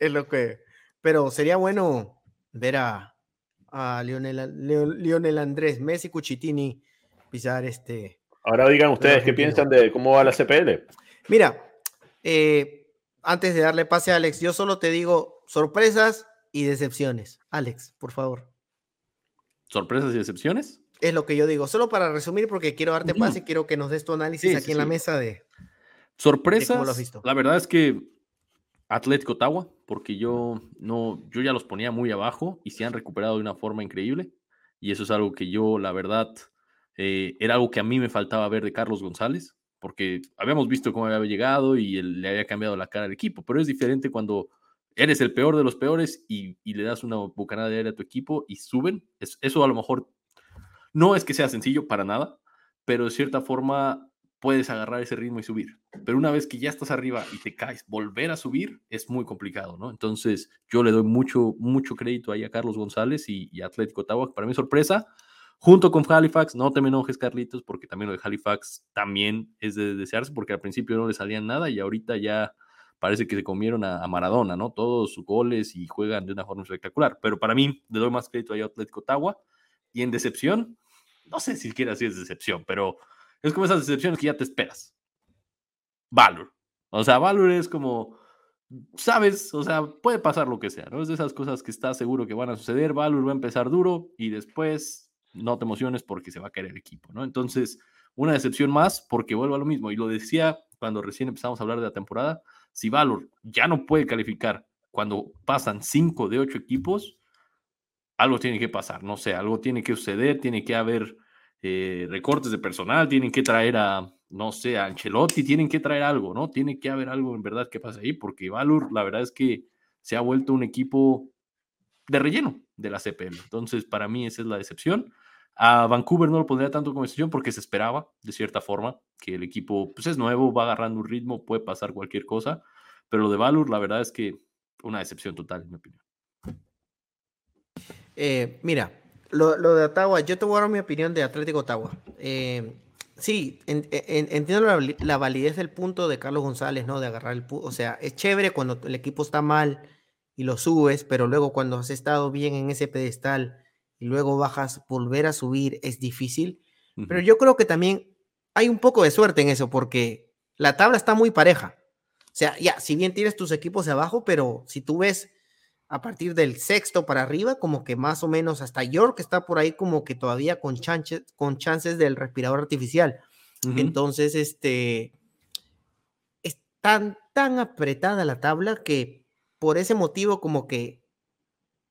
Es lo que. Pero sería bueno ver a, a Lionel, Lionel Andrés, Messi, Cuchitini pisar este. Ahora digan ustedes qué piensan de cómo va la CPL. Mira, eh, antes de darle pase a Alex, yo solo te digo sorpresas y decepciones. Alex, por favor. ¿Sorpresas y decepciones? Es lo que yo digo. Solo para resumir, porque quiero darte Ujú. pase, quiero que nos des tu análisis Sí, aquí sí, en la mesa de. Sorpresas, lo has visto? la verdad es que Atlético Ottawa, porque yo no, yo ya los ponía muy abajo y se han recuperado de una forma increíble. Y eso es algo que yo, la verdad, eh, era algo que a mí me faltaba ver de Carlos González, porque habíamos visto cómo había llegado y él, le había cambiado la cara al equipo, pero es diferente cuando eres el peor de los peores y, le das una bocanada de aire a tu equipo y suben. Es- eso a lo mejor no es que sea sencillo para nada, pero de cierta forma puedes agarrar ese ritmo y subir. Pero una vez que ya estás arriba y te caes, volver a subir es muy complicado, ¿no? Entonces yo le doy mucho, mucho crédito ahí a Carlos González y, y Atlético Ottawa, para mí sorpresa, junto con Halifax, no te me enojes Carlitos, porque también lo de Halifax también es de desearse, porque al principio no le salían nada y ahorita ya parece que se comieron a, Maradona, ¿no? Todos sus goles y juegan de una forma espectacular. Pero para mí le doy más crédito a Atlético Ottawa. Y en decepción, no sé si siquiera si es decepción, pero es como esas decepciones que ya te esperas. Valor. O sea, Valor es como, sabes, o sea, puede pasar lo que sea, ¿no? Es de esas cosas que estás seguro que van a suceder. Valor va a empezar duro y después no te emociones porque se va a caer el equipo, ¿no? Entonces, una decepción más porque vuelvo a lo mismo. Y lo decía cuando recién empezamos a hablar de la temporada. Si Valor ya no puede calificar cuando pasan cinco de ocho equipos, algo tiene que pasar, no sé, algo tiene que suceder, tiene que haber eh, recortes de personal, tienen que traer a, no sé, a Ancelotti, tienen que traer algo, ¿no? Tiene que haber algo en verdad que pase ahí, porque Valur, la verdad es que se ha vuelto un equipo de relleno de la CPL. Entonces, para mí esa es la decepción. A Vancouver no lo pondría tanto como decepción porque se esperaba, de cierta forma, que el equipo pues, es nuevo, va agarrando un ritmo, puede pasar cualquier cosa, pero lo de Valur, la verdad es que una decepción total, en mi opinión. Eh, mira, lo, lo de Ottawa, yo te voy a dar mi opinión de Atlético Ottawa. Eh, sí, en- en- entiendo la, la validez del punto de Carlos González, ¿no? De agarrar el. O sea, es chévere cuando el equipo está mal y lo subes, pero luego cuando has estado bien en ese pedestal y luego bajas, volver a subir es difícil. Pero yo creo que también hay un poco de suerte en eso, porque la tabla está muy pareja. O sea, ya, si bien tienes tus equipos de abajo, pero si tú ves a partir del sexto para arriba, como que más o menos hasta York está por ahí como que todavía con chances, con chances del respirador artificial. Entonces, este, es tan, tan apretada la tabla que por ese motivo como que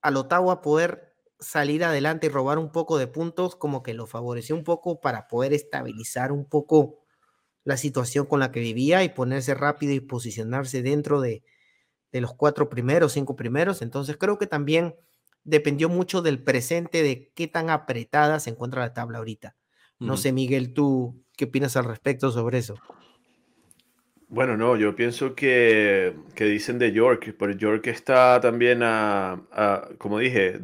al Ottawa poder salir adelante y robar un poco de puntos, como que lo favoreció un poco para poder estabilizar un poco la situación con la que vivía y ponerse rápido y posicionarse dentro de, de los cuatro primeros, cinco primeros. Entonces creo que también dependió mucho del presente, de qué tan apretada se encuentra la tabla ahorita. No sé, Miguel, tú qué opinas al respecto sobre eso. Bueno, no, yo pienso que, que dicen de York, pero York está también a, a, como dije,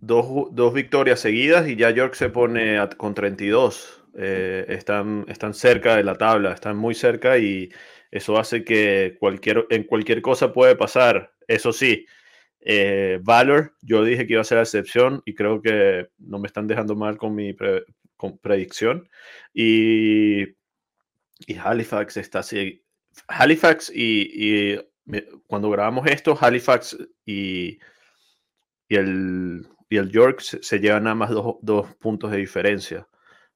dos, dos victorias seguidas y ya York se pone a- con 32. Eh, están, están cerca de la tabla, están muy cerca y eso hace que cualquier, en cualquier cosa puede pasar. Eso sí, eh, Valor, yo dije que iba a ser la excepción y creo que no me están dejando mal con mi pre- con predicción. Y, y Halifax está así. Halifax y, y cuando grabamos esto, Halifax y, y, el, y el York se, se llevan nada más dos, dos puntos de diferencia.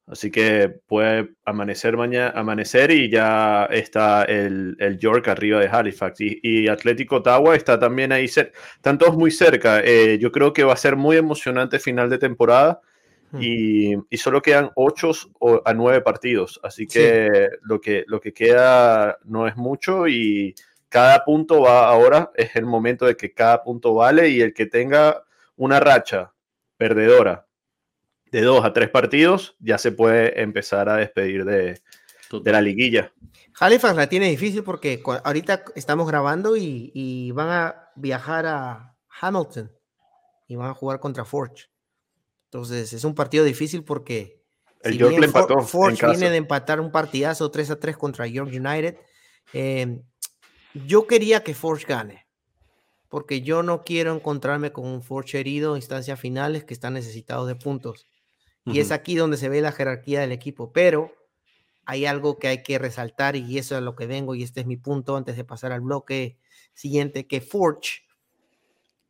Así que puede amanecer mañana, amanecer y ya está el, York arriba de Halifax. Y, Atlético Ottawa está también ahí, están todos muy cerca. Eh, yo creo que va a ser muy emocionante final de temporada. Hmm. Y, solo quedan 8 a 9 partidos. Así que, lo que lo que queda no es mucho y cada punto va ahora, es el momento de que cada punto vale y el que tenga una racha perdedora de dos a tres partidos, ya se puede empezar a despedir de, la liguilla. Halifax la tiene difícil porque ahorita estamos grabando y, van a viajar a Hamilton y van a jugar contra Forge. Entonces es un partido difícil porque el York le empató Forge viene de empatar un partidazo 3 a 3 contra York United. Eh, yo quería que Forge gane porque yo no quiero encontrarme con un Forge herido en instancias finales que están necesitados de puntos. Y es aquí donde se ve la jerarquía del equipo. Pero hay algo que hay que resaltar y eso es a lo que vengo y este es mi punto antes de pasar al bloque siguiente, que Forge,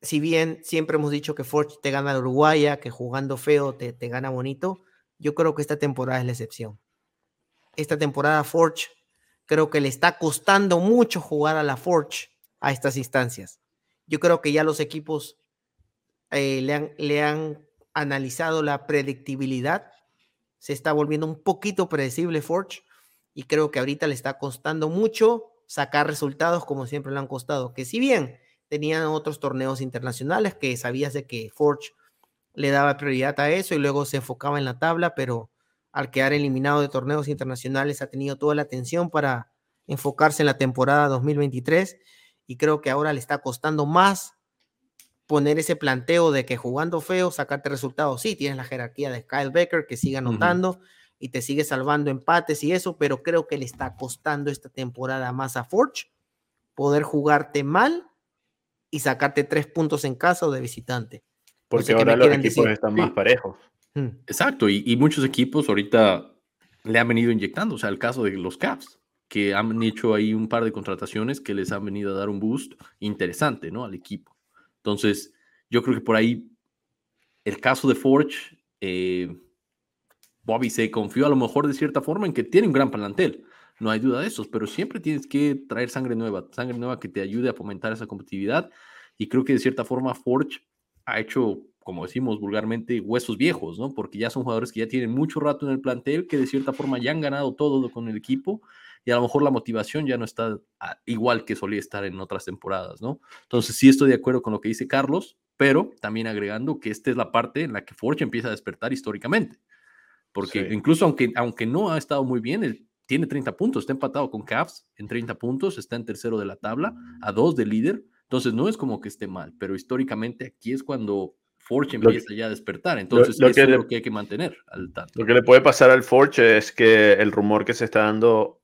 si bien siempre hemos dicho que Forge te gana la Uruguaya, que jugando feo te, te gana bonito, yo creo que esta temporada es la excepción. Esta temporada Forge creo que le está costando mucho jugar a la Forge a estas instancias. Yo creo que ya los equipos eh, le, han, le han analizado la predictibilidad, se está volviendo un poquito predecible Forge y creo que ahorita le está costando mucho sacar resultados como siempre le han costado, que si bien tenían otros torneos internacionales que sabías de que Forge le daba prioridad a eso y luego se enfocaba en la tabla, pero al quedar eliminado de torneos internacionales ha tenido toda la atención para enfocarse en la temporada 2023 y creo que ahora le está costando más poner ese planteo de que jugando feo, sacarte resultados. Sí, tienes la jerarquía de Kyle Becker que sigue anotando y te sigue salvando empates y eso, pero creo que le está costando esta temporada más a Forge poder jugarte mal y sacarte tres puntos en casa o de visitante. Porque ahora los equipos están más parejos. Mm. Exacto, y, muchos equipos ahorita le han venido inyectando, o sea, el caso de los Caps, que han hecho ahí un par de contrataciones que les han venido a dar un boost interesante, ¿no? Al equipo. Entonces, yo creo que por ahí el caso de Forge, eh, Bobby se confió a lo mejor de cierta forma en que tiene un gran plantel. No hay duda de eso, pero siempre tienes que traer sangre nueva, sangre nueva que te ayude a fomentar esa competitividad. Y creo que de cierta forma Forge ha hecho, como decimos vulgarmente, huesos viejos, ¿no? Porque ya son jugadores que ya tienen mucho rato en el plantel, que de cierta forma ya han ganado todo con el equipo y a lo mejor la motivación ya no está igual que solía estar en otras temporadas, ¿no? Entonces sí estoy de acuerdo con lo que dice Carlos, pero también agregando que esta es la parte en la que Forge empieza a despertar históricamente, porque incluso aunque, aunque no ha estado muy bien, él tiene 30 puntos, está empatado con Cavs en 30 puntos, está en tercero de la tabla, a dos de líder, entonces no es como que esté mal, pero históricamente aquí es cuando Forge empieza ya a despertar. Entonces, eso es lo que hay que mantener al tanto. Lo que le puede pasar al Forge es que el rumor que se está dando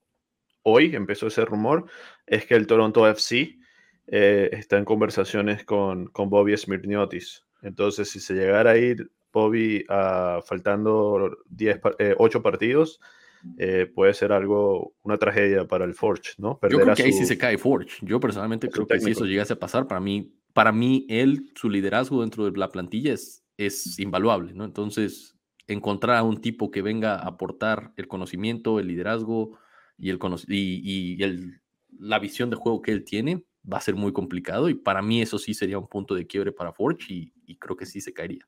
hoy empezó ese rumor, es que el Toronto FC eh, está en conversaciones con, con Bobby Smirniotis. Entonces, si se llegara a ir Bobby uh, faltando 10, 8 eh, partidos, eh, puede ser algo, una tragedia para el Forge, ¿no? Yo creo que ahí sí se cae Forge. Yo personalmente creo que si eso llegase a pasar, para mí, para mí, él, su liderazgo dentro de la plantilla es, es invaluable, ¿no? Entonces, encontrar a un tipo que venga a aportar el conocimiento, el liderazgo, y, el, y, y el, la visión de juego que él tiene va a ser muy complicado y para mí eso sí sería un punto de quiebre para Forge y, y creo que sí se caería.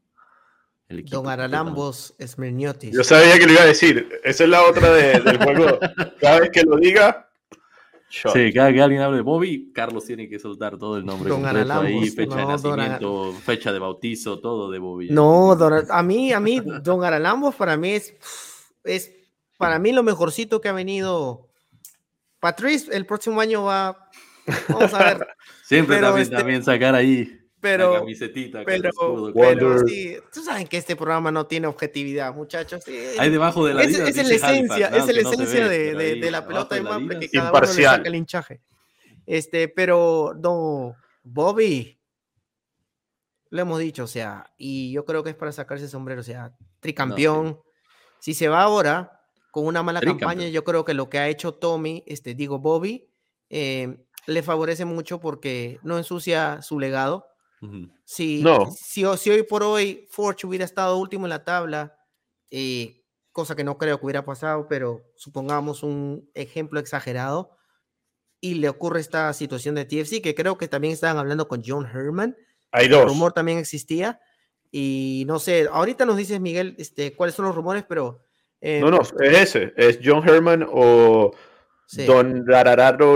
El equipo Don Aralambos Esmerniotis. Yo sabía que lo iba a decir. Esa es la otra del juego. Cada vez que lo diga. Sí, cada que alguien hable de Bobby, Carlos tiene que soltar todo el nombre Don ahí, fecha de nacimiento, fecha de bautizo, todo de Bobby. No, a mí, a mí, Don Aralambos para mí es, es para mí lo mejorcito que ha venido. Patrice, el próximo año va. Vamos a ver. Siempre también, este también, sacar ahí. Pero, la camisetita pero, pero sí, tú sabes que este programa no tiene objetividad, muchachos. Ahí debajo de la Es, es, la esencia, es la esencia de, de, de, la pelota de Maple que cada uno le saca el hinchaje. Este, pero no, Bobby, lo hemos dicho, o sea, y yo creo que es para sacarse el sombrero, o sea, tricampeón. Si se va ahora, con una mala campaña. Yo creo que lo que ha hecho Tommy, este, digo Bobby, eh, le favorece mucho porque no ensucia su legado. si, si, hoy por hoy Forge hubiera estado último en la tabla, eh, cosa que no creo que hubiera pasado, pero supongamos un ejemplo exagerado, y le ocurre esta situación de TFC, que creo que también estaban hablando con John Herman. Hay dos. El rumor también existía. Y no sé, ahorita nos dices, Miguel, este, cuáles son los rumores, pero... Eh, no, no, es ese, es John Herman o Don Arararo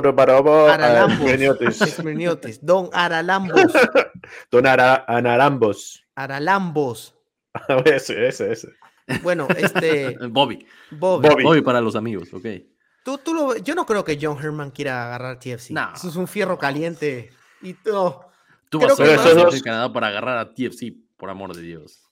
Aralambos. Don Aralambos. Don Anarambos. Aralambos. ese, ese, ese. Bueno, este. Bobby. Bobby. Bobby. para los amigos, ok. Tú, tú lo, yo no creo que John Herman quiera agarrar TFC. Eso es un fierro caliente. Y tú. Tú vas a ser Canadá para agarrar a TFC, por amor de Dios.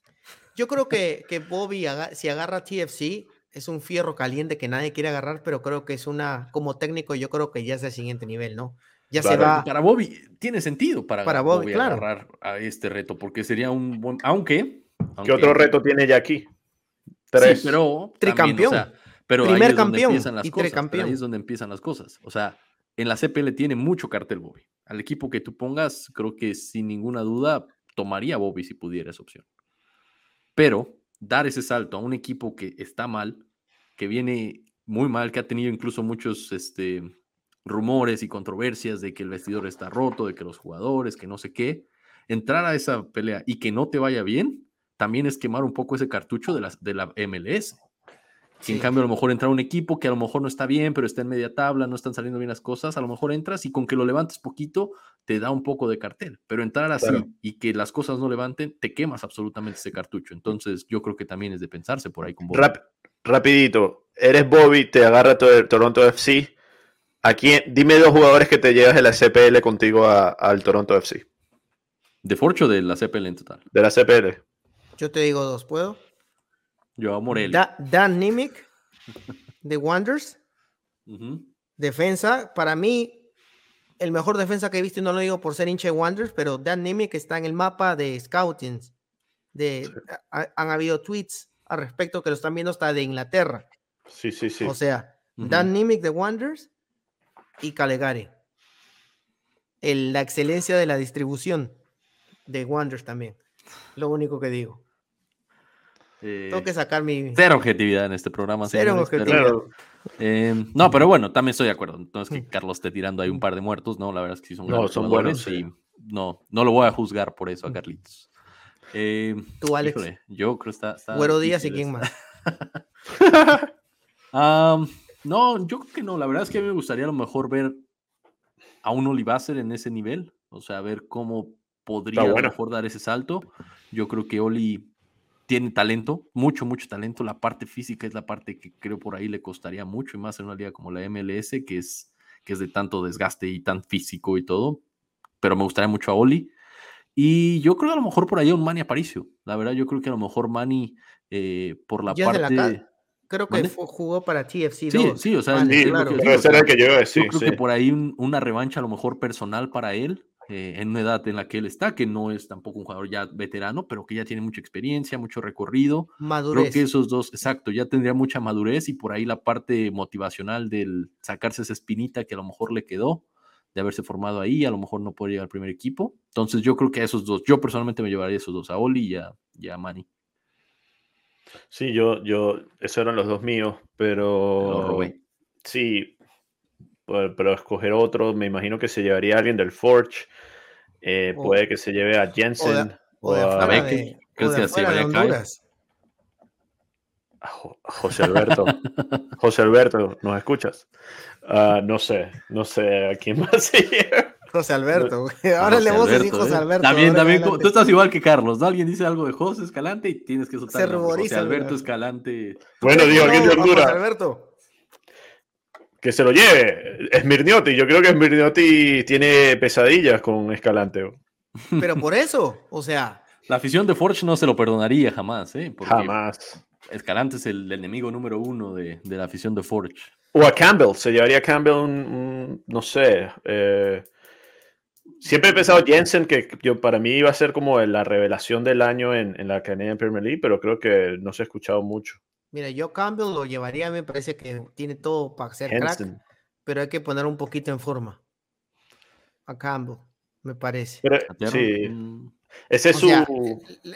Yo creo que, que Bobby, si agarra TFC, es un fierro caliente que nadie quiere agarrar, pero creo que es una, como técnico, yo creo que ya es el siguiente nivel, ¿no? Ya se va. Para Bobby tiene sentido para, para Bobby, agarrar a este reto, porque sería un buen. Aunque. ¿Qué otro reto tiene ya aquí? Tres. Sí, pero. Tricampeón. pero Primer ahí campeón las y cosas. Ahí es donde empiezan las cosas. O sea, en la CPL tiene mucho cartel Bobby. Al equipo que tú pongas, creo que sin ninguna duda tomaría Bobby si pudiera esa opción. Pero dar ese salto a un equipo que está mal, que viene muy mal, que ha tenido incluso muchos este, rumores y controversias de que el vestidor está roto, de que los jugadores, que no sé qué, entrar a esa pelea y que no te vaya bien, también es quemar un poco ese cartucho de la, de la MLS. Si en cambio a lo mejor entra un equipo que a lo mejor no está bien, pero está en media tabla, no están saliendo bien las cosas, a lo mejor entras y con que lo levantes poquito te da un poco de cartel, pero entrar así y que las cosas no levanten, te quemas absolutamente ese cartucho. Entonces yo creo que también es de pensarse por ahí con Bobby. rapidito, eres Bobby, te agarra Toronto FC. Aquí, dime dos jugadores que te llevas de la CPL contigo al Toronto FC. ¿De Forcho o de la CPL en total? De la CPL. Yo te digo dos, ¿puedo? Yo a Morel. Dan Nimick, de Wonders. Defensa, para mí, el mejor defensa que he visto, y no lo digo por ser hincha de Wonders, pero Dan Nimick está en el mapa de scouting. De, han habido tweets al respecto que lo están viendo hasta de Inglaterra. Sí, sí, sí. O sea, Dan Nimick de Wonders y Calegari. la excelencia de la distribución de Wonders también. Lo único que digo. Eh, Tengo que sacar mi. Cero objetividad en este programa. Cero objetividad. Em, no, pero bueno, también estoy de acuerdo. Entonces, que mm. Carlos esté tirando ahí un par de muertos, ¿no? La verdad es que sí son, no, son buenos. Y no, no lo voy a juzgar por eso a mm. Carlitos. Em, Tú, Alex. yo creo que está. está Güero Díaz y quién más. no, yo creo que no. La verdad es que a mí me gustaría a lo mejor ver a un Olivacer en ese nivel. O sea, ver cómo podría a lo mejor dar ese salto. Yo creo que Oli tiene talento, mucho, mucho talento. La parte física es la parte que creo por ahí le costaría mucho, y más en una liga como la MLS, que es, que es de tanto desgaste y tan físico y todo. Pero me gustaría mucho a Oli. Y yo creo que a lo mejor por ahí un Manny Aparicio. La verdad, yo creo que a lo mejor Manny, eh, por la parte. creo que jugó para TFC. Sí, sí, o sea, yo creo que por ahí una revancha a lo mejor personal para él eh, en una edad en la que él está, que no es tampoco un jugador ya veterano, pero que ya tiene mucha experiencia, mucho recorrido. Madurez. Creo que esos dos, exacto, ya tendría mucha madurez y por ahí la parte motivacional del sacarse esa espinita que a lo mejor le quedó de haberse formado ahí, a lo mejor no puede llegar al primer equipo. Entonces yo creo que a esos dos, yo personalmente me llevaría a esos dos, a Oli y a, y a Manny. Sí, yo, yo, esos eran los dos míos, pero sí, pero, escoger otro, me imagino que se llevaría a alguien del Forge. Eh, puede que se lleve a Jensen o, a, de, José Alberto. José Alberto, ¿nos escuchas? Ah, no sé, no sé a quién más se lleva. José Alberto, ahora le vamos a decir José ¿eh? Alberto. También, también, tú estás igual que Carlos, ¿no? Alguien dice algo de José Escalante y tienes que soltar. Se José Alberto Escalante. Bueno, digo, alguien de Honduras. José Alberto que se lo lleve. Smirniotti, yo creo que Smirniotti tiene pesadillas con Escalante. Pero por eso, o sea. La afición de Forge no se lo perdonaría jamás, ¿eh? jamás. Escalante es el, enemigo número uno de, la afición de Forge. O a Campbell, se llevaría a Campbell un, no sé. Eh, siempre he pensado Jensen, que yo, para mí iba a ser como la revelación del año en, en la Canadian Premier League, pero creo que no se ha escuchado mucho. Mira, yo Campbell lo llevaría, me parece que tiene todo para ser crack, pero hay que poner un poquito en forma. A Campbell, me parece. sí. Mm. Ese es su.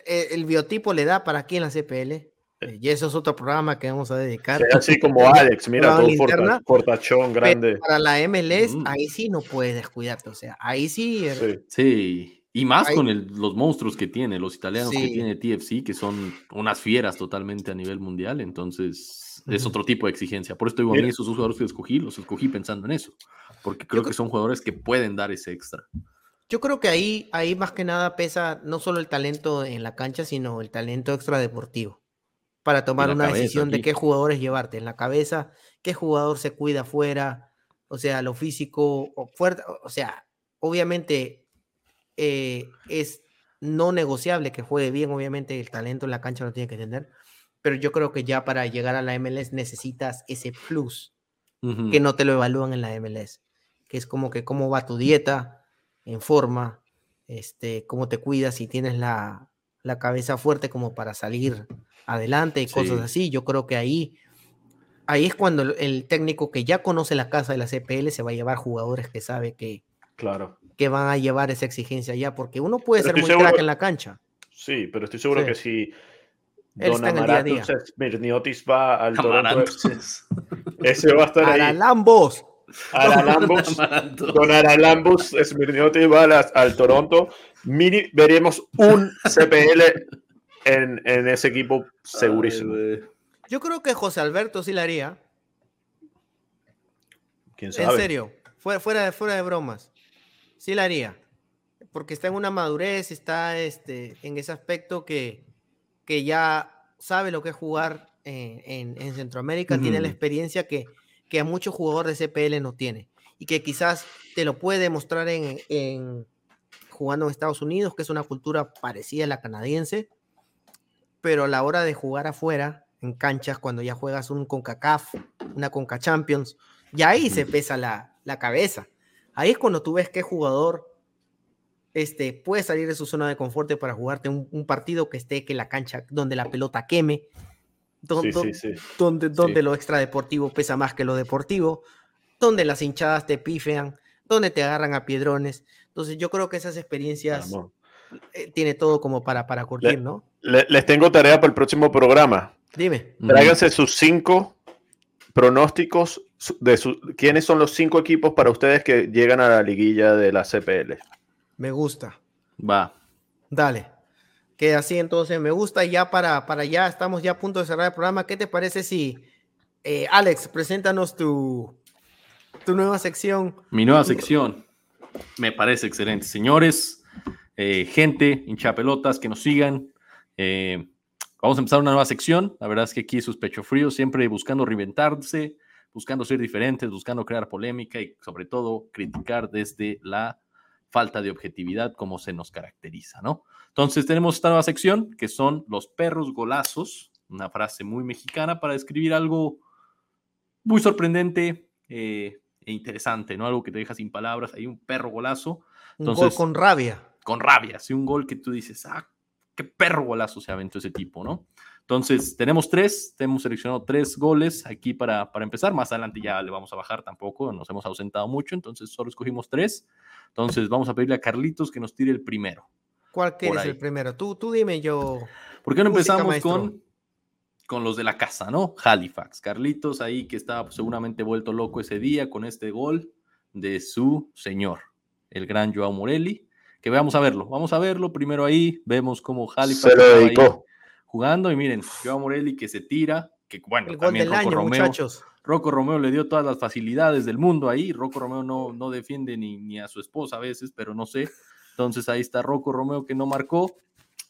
el, biotipo le da para aquí en la CPL. Eh, y eso es otro programa que vamos a dedicar. así como Alex, mira, todo porta, portachón grande. para la MLS, mm. ahí sí no puedes descuidarte, o sea, ahí sí. Sí, y más con los monstruos que tiene, los italianos que tiene TFC, que son unas fieras totalmente a nivel mundial, entonces es otro tipo de exigencia. Por esto digo, a mí esos jugadores que escogí, los escogí pensando en eso, porque creo que son jugadores que pueden dar ese extra. Yo creo que ahí, ahí más que nada pesa no solo el talento en la cancha, sino el talento extra deportivo para tomar una decisión de qué jugadores llevarte en la cabeza, qué jugador se cuida afuera, o sea, lo físico, o fuerte, o sea, obviamente eh, es no negociable que juegue bien, obviamente el talento en la cancha lo tiene que tener, pero yo creo que ya para llegar a la MLS necesitas ese plus que no te lo evalúan en la MLS, que es como que cómo va tu dieta en forma, este, cómo te cuidas, si tienes la, la cabeza fuerte como para salir adelante y cosas así. Yo creo que ahí, ahí es cuando el, técnico que ya conoce la casa de la CPL se va a llevar jugadores que sabe que, claro. que van a llevar esa exigencia allá, porque uno puede ser muy crack en la cancha. Sí, pero estoy seguro que si Don Smirniotis va al Toronto, ese va a estar ahí. Aralambos. Aralambos, Don Aralambos Smirniotis va al, Toronto. Mini, veremos un CPL en, ese equipo segurísimo. Yo creo que José Alberto sí la haría. ¿Quién sabe? En serio, fuera, fuera, fuera de bromas. Sí la haría. Porque está en una madurez, está este, en ese aspecto que, que ya sabe lo que es jugar en, Centroamérica, tiene la experiencia que, que a muchos jugadores de CPL no tiene. Y que quizás te lo puede demostrar en, en jugando en Estados Unidos, que es una cultura parecida a la canadiense pero a la hora de jugar afuera, en canchas, cuando ya juegas un CONCACAF, una CONCA Champions, ya ahí se pesa la, cabeza. Ahí es cuando tú ves qué jugador este, puede salir de su zona de confort para jugarte un, partido que esté, que la cancha, donde la pelota queme, donde, donde, donde lo extradeportivo pesa más que lo deportivo, donde las hinchadas te pifean, donde te agarran a piedrones. Entonces yo creo que esas experiencias eh, tiene todo como para, para curtir, ¿no? les tengo tarea para el próximo programa. Dime. Tráiganse sus cinco pronósticos de su, quiénes son los cinco equipos para ustedes que llegan a la liguilla de la CPL. Me gusta. Va. Dale. Que así entonces me gusta. Ya para, para ya estamos ya a punto de cerrar el programa. ¿Qué te parece si, eh, Alex, preséntanos tu, tu nueva sección? Mi nueva sección. Me parece excelente. Señores, eh, gente, hincha pelotas, que nos sigan. Eh, vamos a empezar una nueva sección. La verdad es que aquí es pecho frío, siempre buscando reinventarse, buscando ser diferentes, buscando crear polémica y sobre todo criticar desde la falta de objetividad como se nos caracteriza, ¿no? Entonces tenemos esta nueva sección que son los perros golazos, una frase muy mexicana para describir algo muy sorprendente eh, e interesante, ¿no? Algo que te deja sin palabras. Hay un perro golazo. Entonces, un gol con rabia con rabia, sí, un gol que tú dices, ah, qué perro golazo se aventó ese tipo, ¿no? Entonces, tenemos tres, hemos seleccionado tres goles aquí para, para empezar. Más adelante ya le vamos a bajar tampoco, nos hemos ausentado mucho, entonces solo escogimos tres. Entonces, vamos a pedirle a Carlitos que nos tire el primero. ¿Cuál quieres el primero? Tú, tú dime yo. ¿Por qué no empezamos con, con los de la casa, no? Halifax. Carlitos ahí que estaba seguramente vuelto loco ese día con este gol de su señor, el gran Joao Morelli que vamos a verlo. Vamos a verlo primero ahí, vemos cómo Halifax se jugando y miren, Joao Morelli que se tira, que bueno, también Rocco Romeo, muchachos. Rocco Romeo le dio todas las facilidades del mundo ahí, Rocco Romeo no, no defiende ni, ni a su esposa a veces, pero no sé. Entonces ahí está Rocco Romeo que no marcó.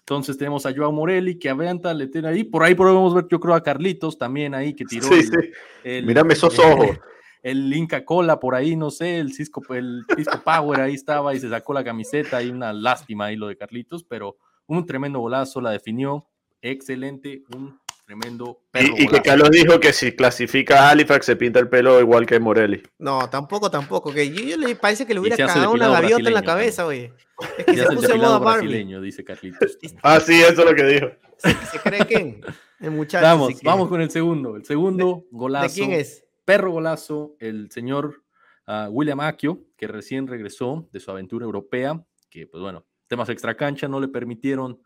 Entonces tenemos a Joao Morelli que aventa, le tiene ahí. Por ahí podemos ver, yo creo, a Carlitos también ahí que tiró. Sí, sí. Mírame esos ojos el Inca Cola por ahí, no sé, el Cisco, el Cisco Power ahí estaba y se sacó la camiseta y una lástima ahí lo de Carlitos, pero un tremendo golazo, la definió, excelente, un tremendo perro y, y que Carlos dijo que si clasifica a Halifax se pinta el pelo igual que Morelli. No, tampoco, tampoco, que yo, le parece que le hubiera cagado una gaviota en la cabeza, oye. Es que se, puso en modo brasileño, dice Carlitos. ah, sí, eso es lo que dijo. ¿Se, cree que el muchacho? Vamos, vamos con el segundo, el segundo golazo. ¿De quién es? Perro golazo, el señor ah, William Akio, que recién regresó de su aventura europea, que pues bueno, temas extra cancha no le permitieron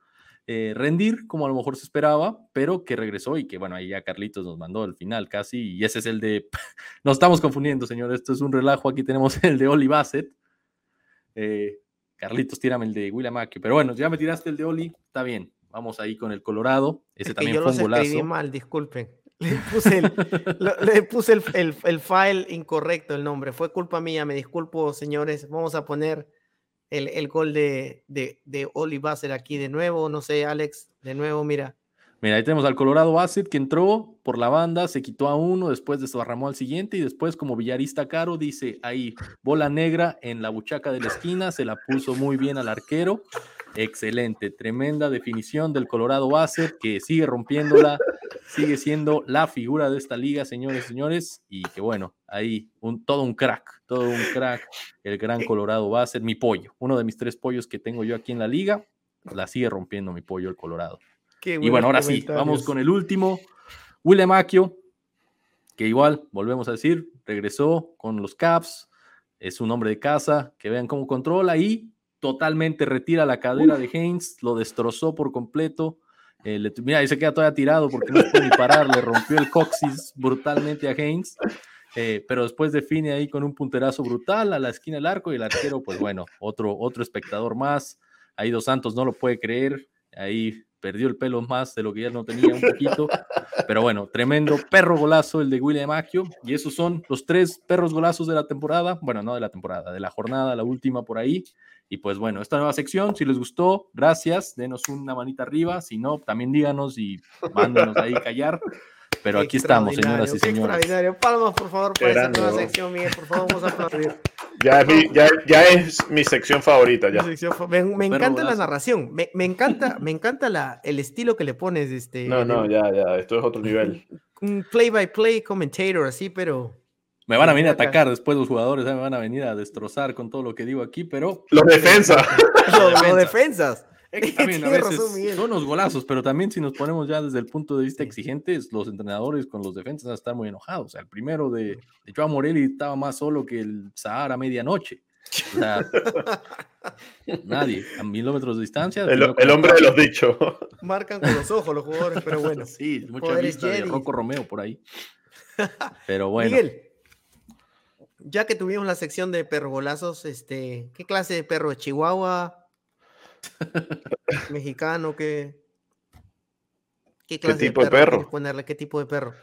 eh, rendir como a lo mejor se esperaba, pero que regresó y que bueno, ahí ya Carlitos nos mandó el final casi y ese es el de, nos estamos confundiendo señor, esto es un relajo, aquí tenemos el de Oli Bassett. Eh, Carlitos, tírame el de William Macchio, pero bueno, ya me tiraste el de Oli, está bien, vamos ahí con el Colorado, ese también yo fue un golazo. escribí mal, disculpen. Le puse, el, le puse el, el, el, file incorrecto, el nombre. Fue culpa mía, me disculpo, señores. Vamos a poner el, el gol de, de, de Oli Basser aquí de nuevo. No sé, Alex, de nuevo, mira. Mira, ahí tenemos al Colorado Bassett que entró por la banda, se quitó a uno, después desbarramó al siguiente y después como villarista caro dice ahí, bola negra en la buchaca de la esquina, se la puso muy bien al arquero. Excelente, tremenda definición del Colorado Bassett que sigue rompiéndola, sigue siendo la figura de esta liga, señores, señores, y que bueno, ahí un, todo un crack, todo un crack, el gran Colorado Bassett, mi pollo, uno de mis tres pollos que tengo yo aquí en la liga, la sigue rompiendo mi pollo el Colorado. y bueno, ahora sí, vamos con el último, William Acchio, que igual, volvemos a decir, regresó con los Caps, es un hombre de casa, que vean cómo controla y totalmente retira la cadera de Haynes, lo destrozó por completo. Eh, le, mira, ahí se queda todavía tirado porque no puede ni parar, le rompió el coxis brutalmente a Haynes, eh, pero después define ahí con un punterazo brutal a la esquina del arco y el arquero, pues bueno, otro, otro espectador más. Ahí Dos Santos no lo puede creer, ahí perdió el pelo más de lo que ya no tenía un poquito, pero bueno, tremendo perro golazo el de William Macchio, y esos son los tres perros golazos de la temporada, bueno, no de la temporada, de la jornada, la última por ahí. Y pues bueno, esta nueva sección, si les gustó, gracias, denos una manita arriba, si no, también díganos y mándenos ahí callar. Pero aquí estamos, señoras y señores. Extraordinario. Palmas, por favor, por esta nueva sección, Miguel, por favor, vamos a aplaudir. Ya es mi, ya, ya es mi sección favorita. Ya. Sección, me, me encanta la narración, me, me, encanta, me encanta la, el estilo que le pones. Este, no, no, ya, ya, esto es otro nivel. Un play-by-play -play commentator, así, pero me van a venir a atacar después los jugadores, me van a venir a destrozar con todo lo que digo aquí, pero... Los defensas. los, defensas. También a veces son los golazos, pero también si nos ponemos ya desde el punto de vista exigentes, los entrenadores con los defensas van a estar muy enojados. O sea, el primero de, de Joao Morelli estaba más solo que el Sahara a medianoche. O sea, nadie, a kilómetros de distancia. El, el hombre de los dichos. Marcan con los ojos los jugadores, pero bueno. Sí, mucha vista de Rocco Romeo por ahí. Pero bueno. Miguel, ya que tuvimos la sección de perro golazos, este, ¿qué clase de perro es? ¿Chihuahua? ¿Mexicano? ¿Qué, qué, clase ¿Qué tipo de perro? De ponerle? ¿Qué tipo de perro?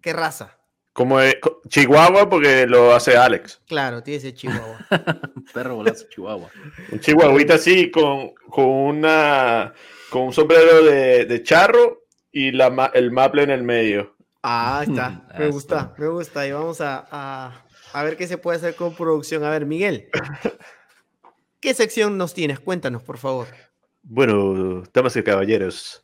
¿Qué raza? Como Chihuahua porque lo hace Alex. Claro, tiene ese Chihuahua. perro golazo Chihuahua. Un chihuahuita así con, con, una con un sombrero de, de charro y la, el maple en el medio. Ah, está. Me gusta, me gusta. Y vamos a, a, a ver qué se puede hacer con producción. A ver, Miguel, ¿qué sección nos tienes? Cuéntanos, por favor. Bueno, damas y caballeros.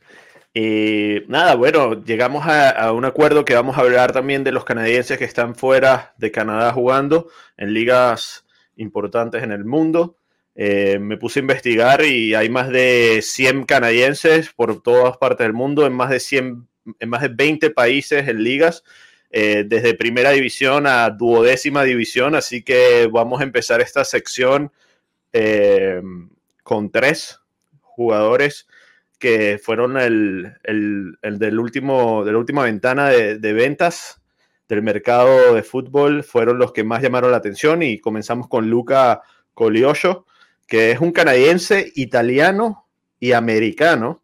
Eh, nada, bueno, llegamos a, a, un acuerdo que vamos a hablar también de los canadienses que están fuera de Canadá jugando en ligas importantes en el mundo. Eh, me puse a investigar y hay más de 100 canadienses por todas partes del mundo, en más de 100, en más de 20 países en ligas. Eh, desde primera división a duodécima división, así que vamos a empezar esta sección eh, con tres jugadores que fueron el, el, el del último, de la última ventana de, de, ventas del mercado de fútbol, fueron los que más llamaron la atención y comenzamos con Luca Coliosho, que es un canadiense, italiano y americano,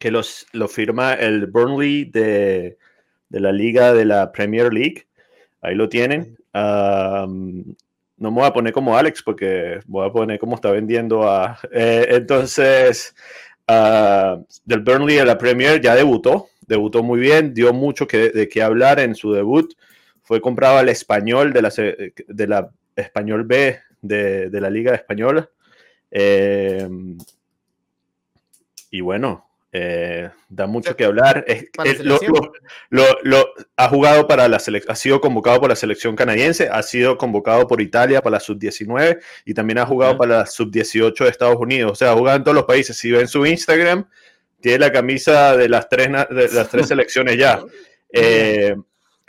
que los, lo firma el Burnley de, de la liga de la Premier League. Ahí lo tienen. Um, no me voy a poner como Alex porque voy a poner como está vendiendo a... Eh, entonces, uh, del Burnley de la Premier ya debutó, debutó muy bien, dio mucho que, de qué hablar en su debut. Fue comprado al español de la, de la español B de, de la Liga Española. Eh, y bueno, eh, da mucho que hablar. Es, lo, lo, lo, ha jugado para la selección, ha sido convocado por la selección canadiense, ha sido convocado por Italia para la sub-19 y también ha jugado para la sub-18 de Estados Unidos. O sea, ha jugado en todos los países. Si ven su Instagram, tiene la camisa de las tres, de las tres selecciones ya. Eh,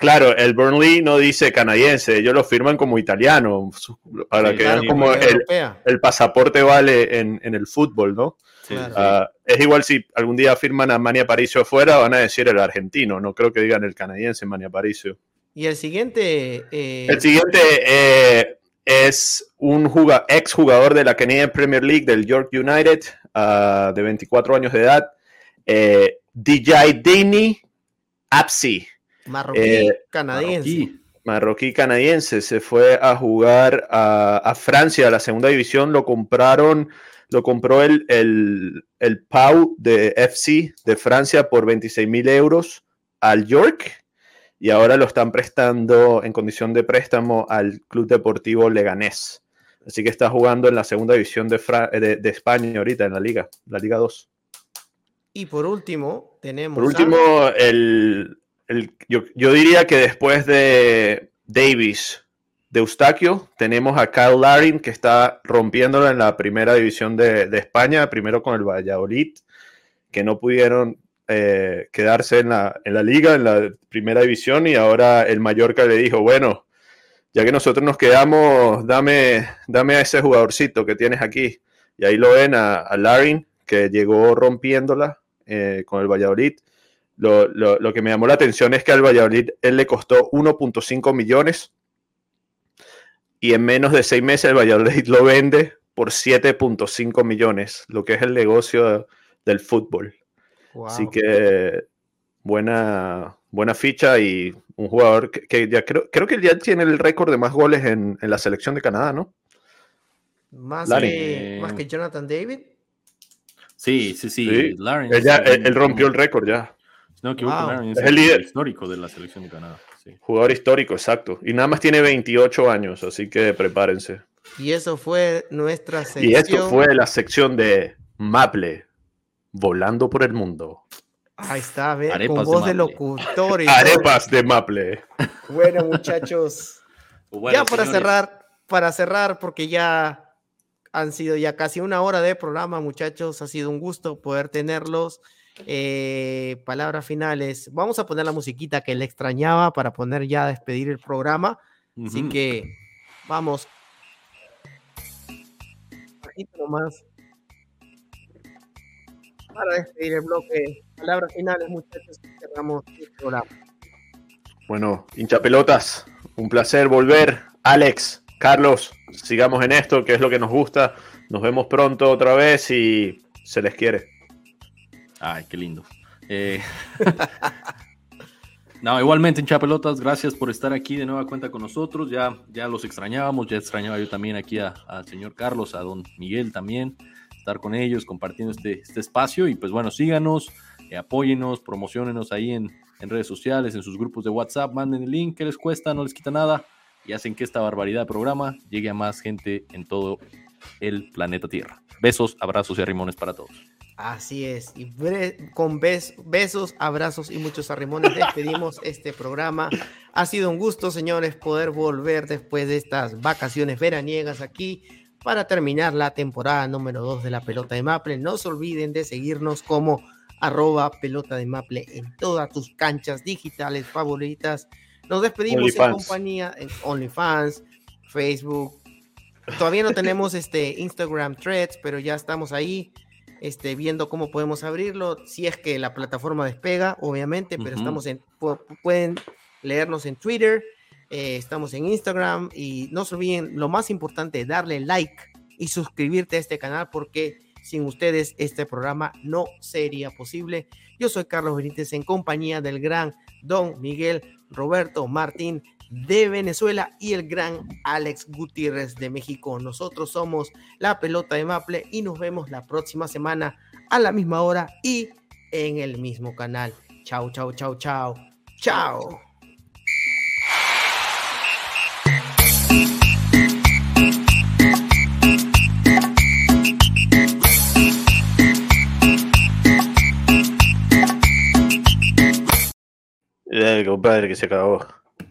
Claro, el Burnley no dice canadiense, ellos lo firman como italiano, para Sí, que vean como el, el pasaporte vale en, en el fútbol, ¿no? Claro. Ah, es igual si algún día firman a Mani Aparicio afuera, van a decir el argentino, no creo que digan el canadiense Mani Aparicio. Y el siguiente. eh, El siguiente eh, es un juga- ex jugador de la Canadian Premier League del York United, ah, de 24 años de edad, eh, DJ Dini Apsi. marroquí eh, canadiense. Marroquí canadiense, se fue a jugar a, a Francia, a la segunda división, lo compraron, lo compró el, el, el Pau de FC de Francia por 26 mil euros al York y ahora lo están prestando en condición de préstamo al Club Deportivo Leganés. Así que está jugando en la segunda división de, Fra- de, de España ahorita, en la Liga, la Liga 2. Y por último, tenemos. Por a- último, el, el- yo, yo diría que después de Davis, de Eustaquio, tenemos a Kyle Larin que está rompiéndolo en la primera división de, España, primero con el Valladolid, que no pudieron eh, quedarse en la, en la liga, en la primera división, y ahora el Mallorca le dijo, bueno, ya que nosotros nos quedamos, dame, dame a ese jugadorcito que tienes aquí. Y ahí lo ven a, a Larin, que llegó rompiéndola eh, con el Valladolid. Lo, lo- lo que me llamó la atención es que al Valladolid él le costó 1.5 millones y en menos de seis meses el Valladolid lo vende por 7.5 millones, lo que es el negocio del fútbol. Wow. Así que buena, buena ficha y un jugador que, que ya creo, creo que ya tiene el récord de más goles en, en la selección de Canadá, ¿no? Más, que, más que Jonathan David. sí, sí, sí. Sí. Larin Él, ya- es él- él rompió el récord ya. No Wow. Larin es, Es el, el líder. histórico de la selección de Canadá. Sí. Jugador histórico, exacto. Y nada más tiene 28 años, así que prepárense. Y eso fue nuestra sección. Y esto fue la sección de Maple, volando por el mundo. Ahí está, ve, Arepas con de voz de Maple. locutor. y todo. Arepas de Maple. Bueno, muchachos. Bueno, ya para señores, cerrar, para cerrar, porque ya han sido ya casi una hora de programa, muchachos. Ha sido un gusto poder tenerlos. Eh, palabras finales. Vamos a poner la musiquita que le extrañaba para poner ya a despedir el programa. Así que vamos. Nomás. Para despedir el bloque. Palabras finales, muchachos. Cerramos el programa. Bueno, hinchapelotas, un placer volver. Alex, Carlos, sigamos en esto, que es lo que nos gusta. Nos vemos pronto otra vez y se les quiere. Ay, qué lindo. Eh, No, igualmente, hincha pelotas, gracias por estar aquí de nueva cuenta con nosotros. Ya, ya los extrañábamos, ya extrañaba yo también aquí al señor Carlos, a don Miguel también, estar con ellos, compartiendo este, este espacio. Y pues bueno, síganos, eh, apóyenos, promocionenos ahí en, en redes sociales, en sus grupos de WhatsApp, manden el link, que les cuesta, no les quita nada, y hacen que esta barbaridad de programa llegue a más gente en todo el planeta Tierra. Besos, abrazos y arrimones para todos. Así es. Y con bes- besos, abrazos y muchos arrimones despedimos este programa. Ha sido un gusto, señores, poder volver después de estas vacaciones veraniegas aquí para terminar la temporada número 2 de la pelota de Maple. No se olviden de seguirnos como arroba pelota de Maple en todas tus canchas digitales favoritas. Nos despedimos en OnlyFans. compañía en OnlyFans, Facebook. Todavía no tenemos este Instagram Threads, pero ya estamos ahí este, viendo cómo podemos abrirlo, si es que la plataforma despega, obviamente, pero estamos en, pu- pueden leernos en Twitter, eh, estamos en Instagram y no se olviden, lo más importante, darle like y suscribirte a este canal porque sin ustedes este programa no sería posible. Yo soy Carlos Benítez en compañía del gran Don Miguel Roberto Martín de Venezuela y el gran Alex Gutiérrez de México. Nosotros somos la pelota de Maple y nos vemos la próxima semana a la misma hora y en el mismo canal. Chao, chao, chao, chao. Chao. Eh, compadre, que se acabó.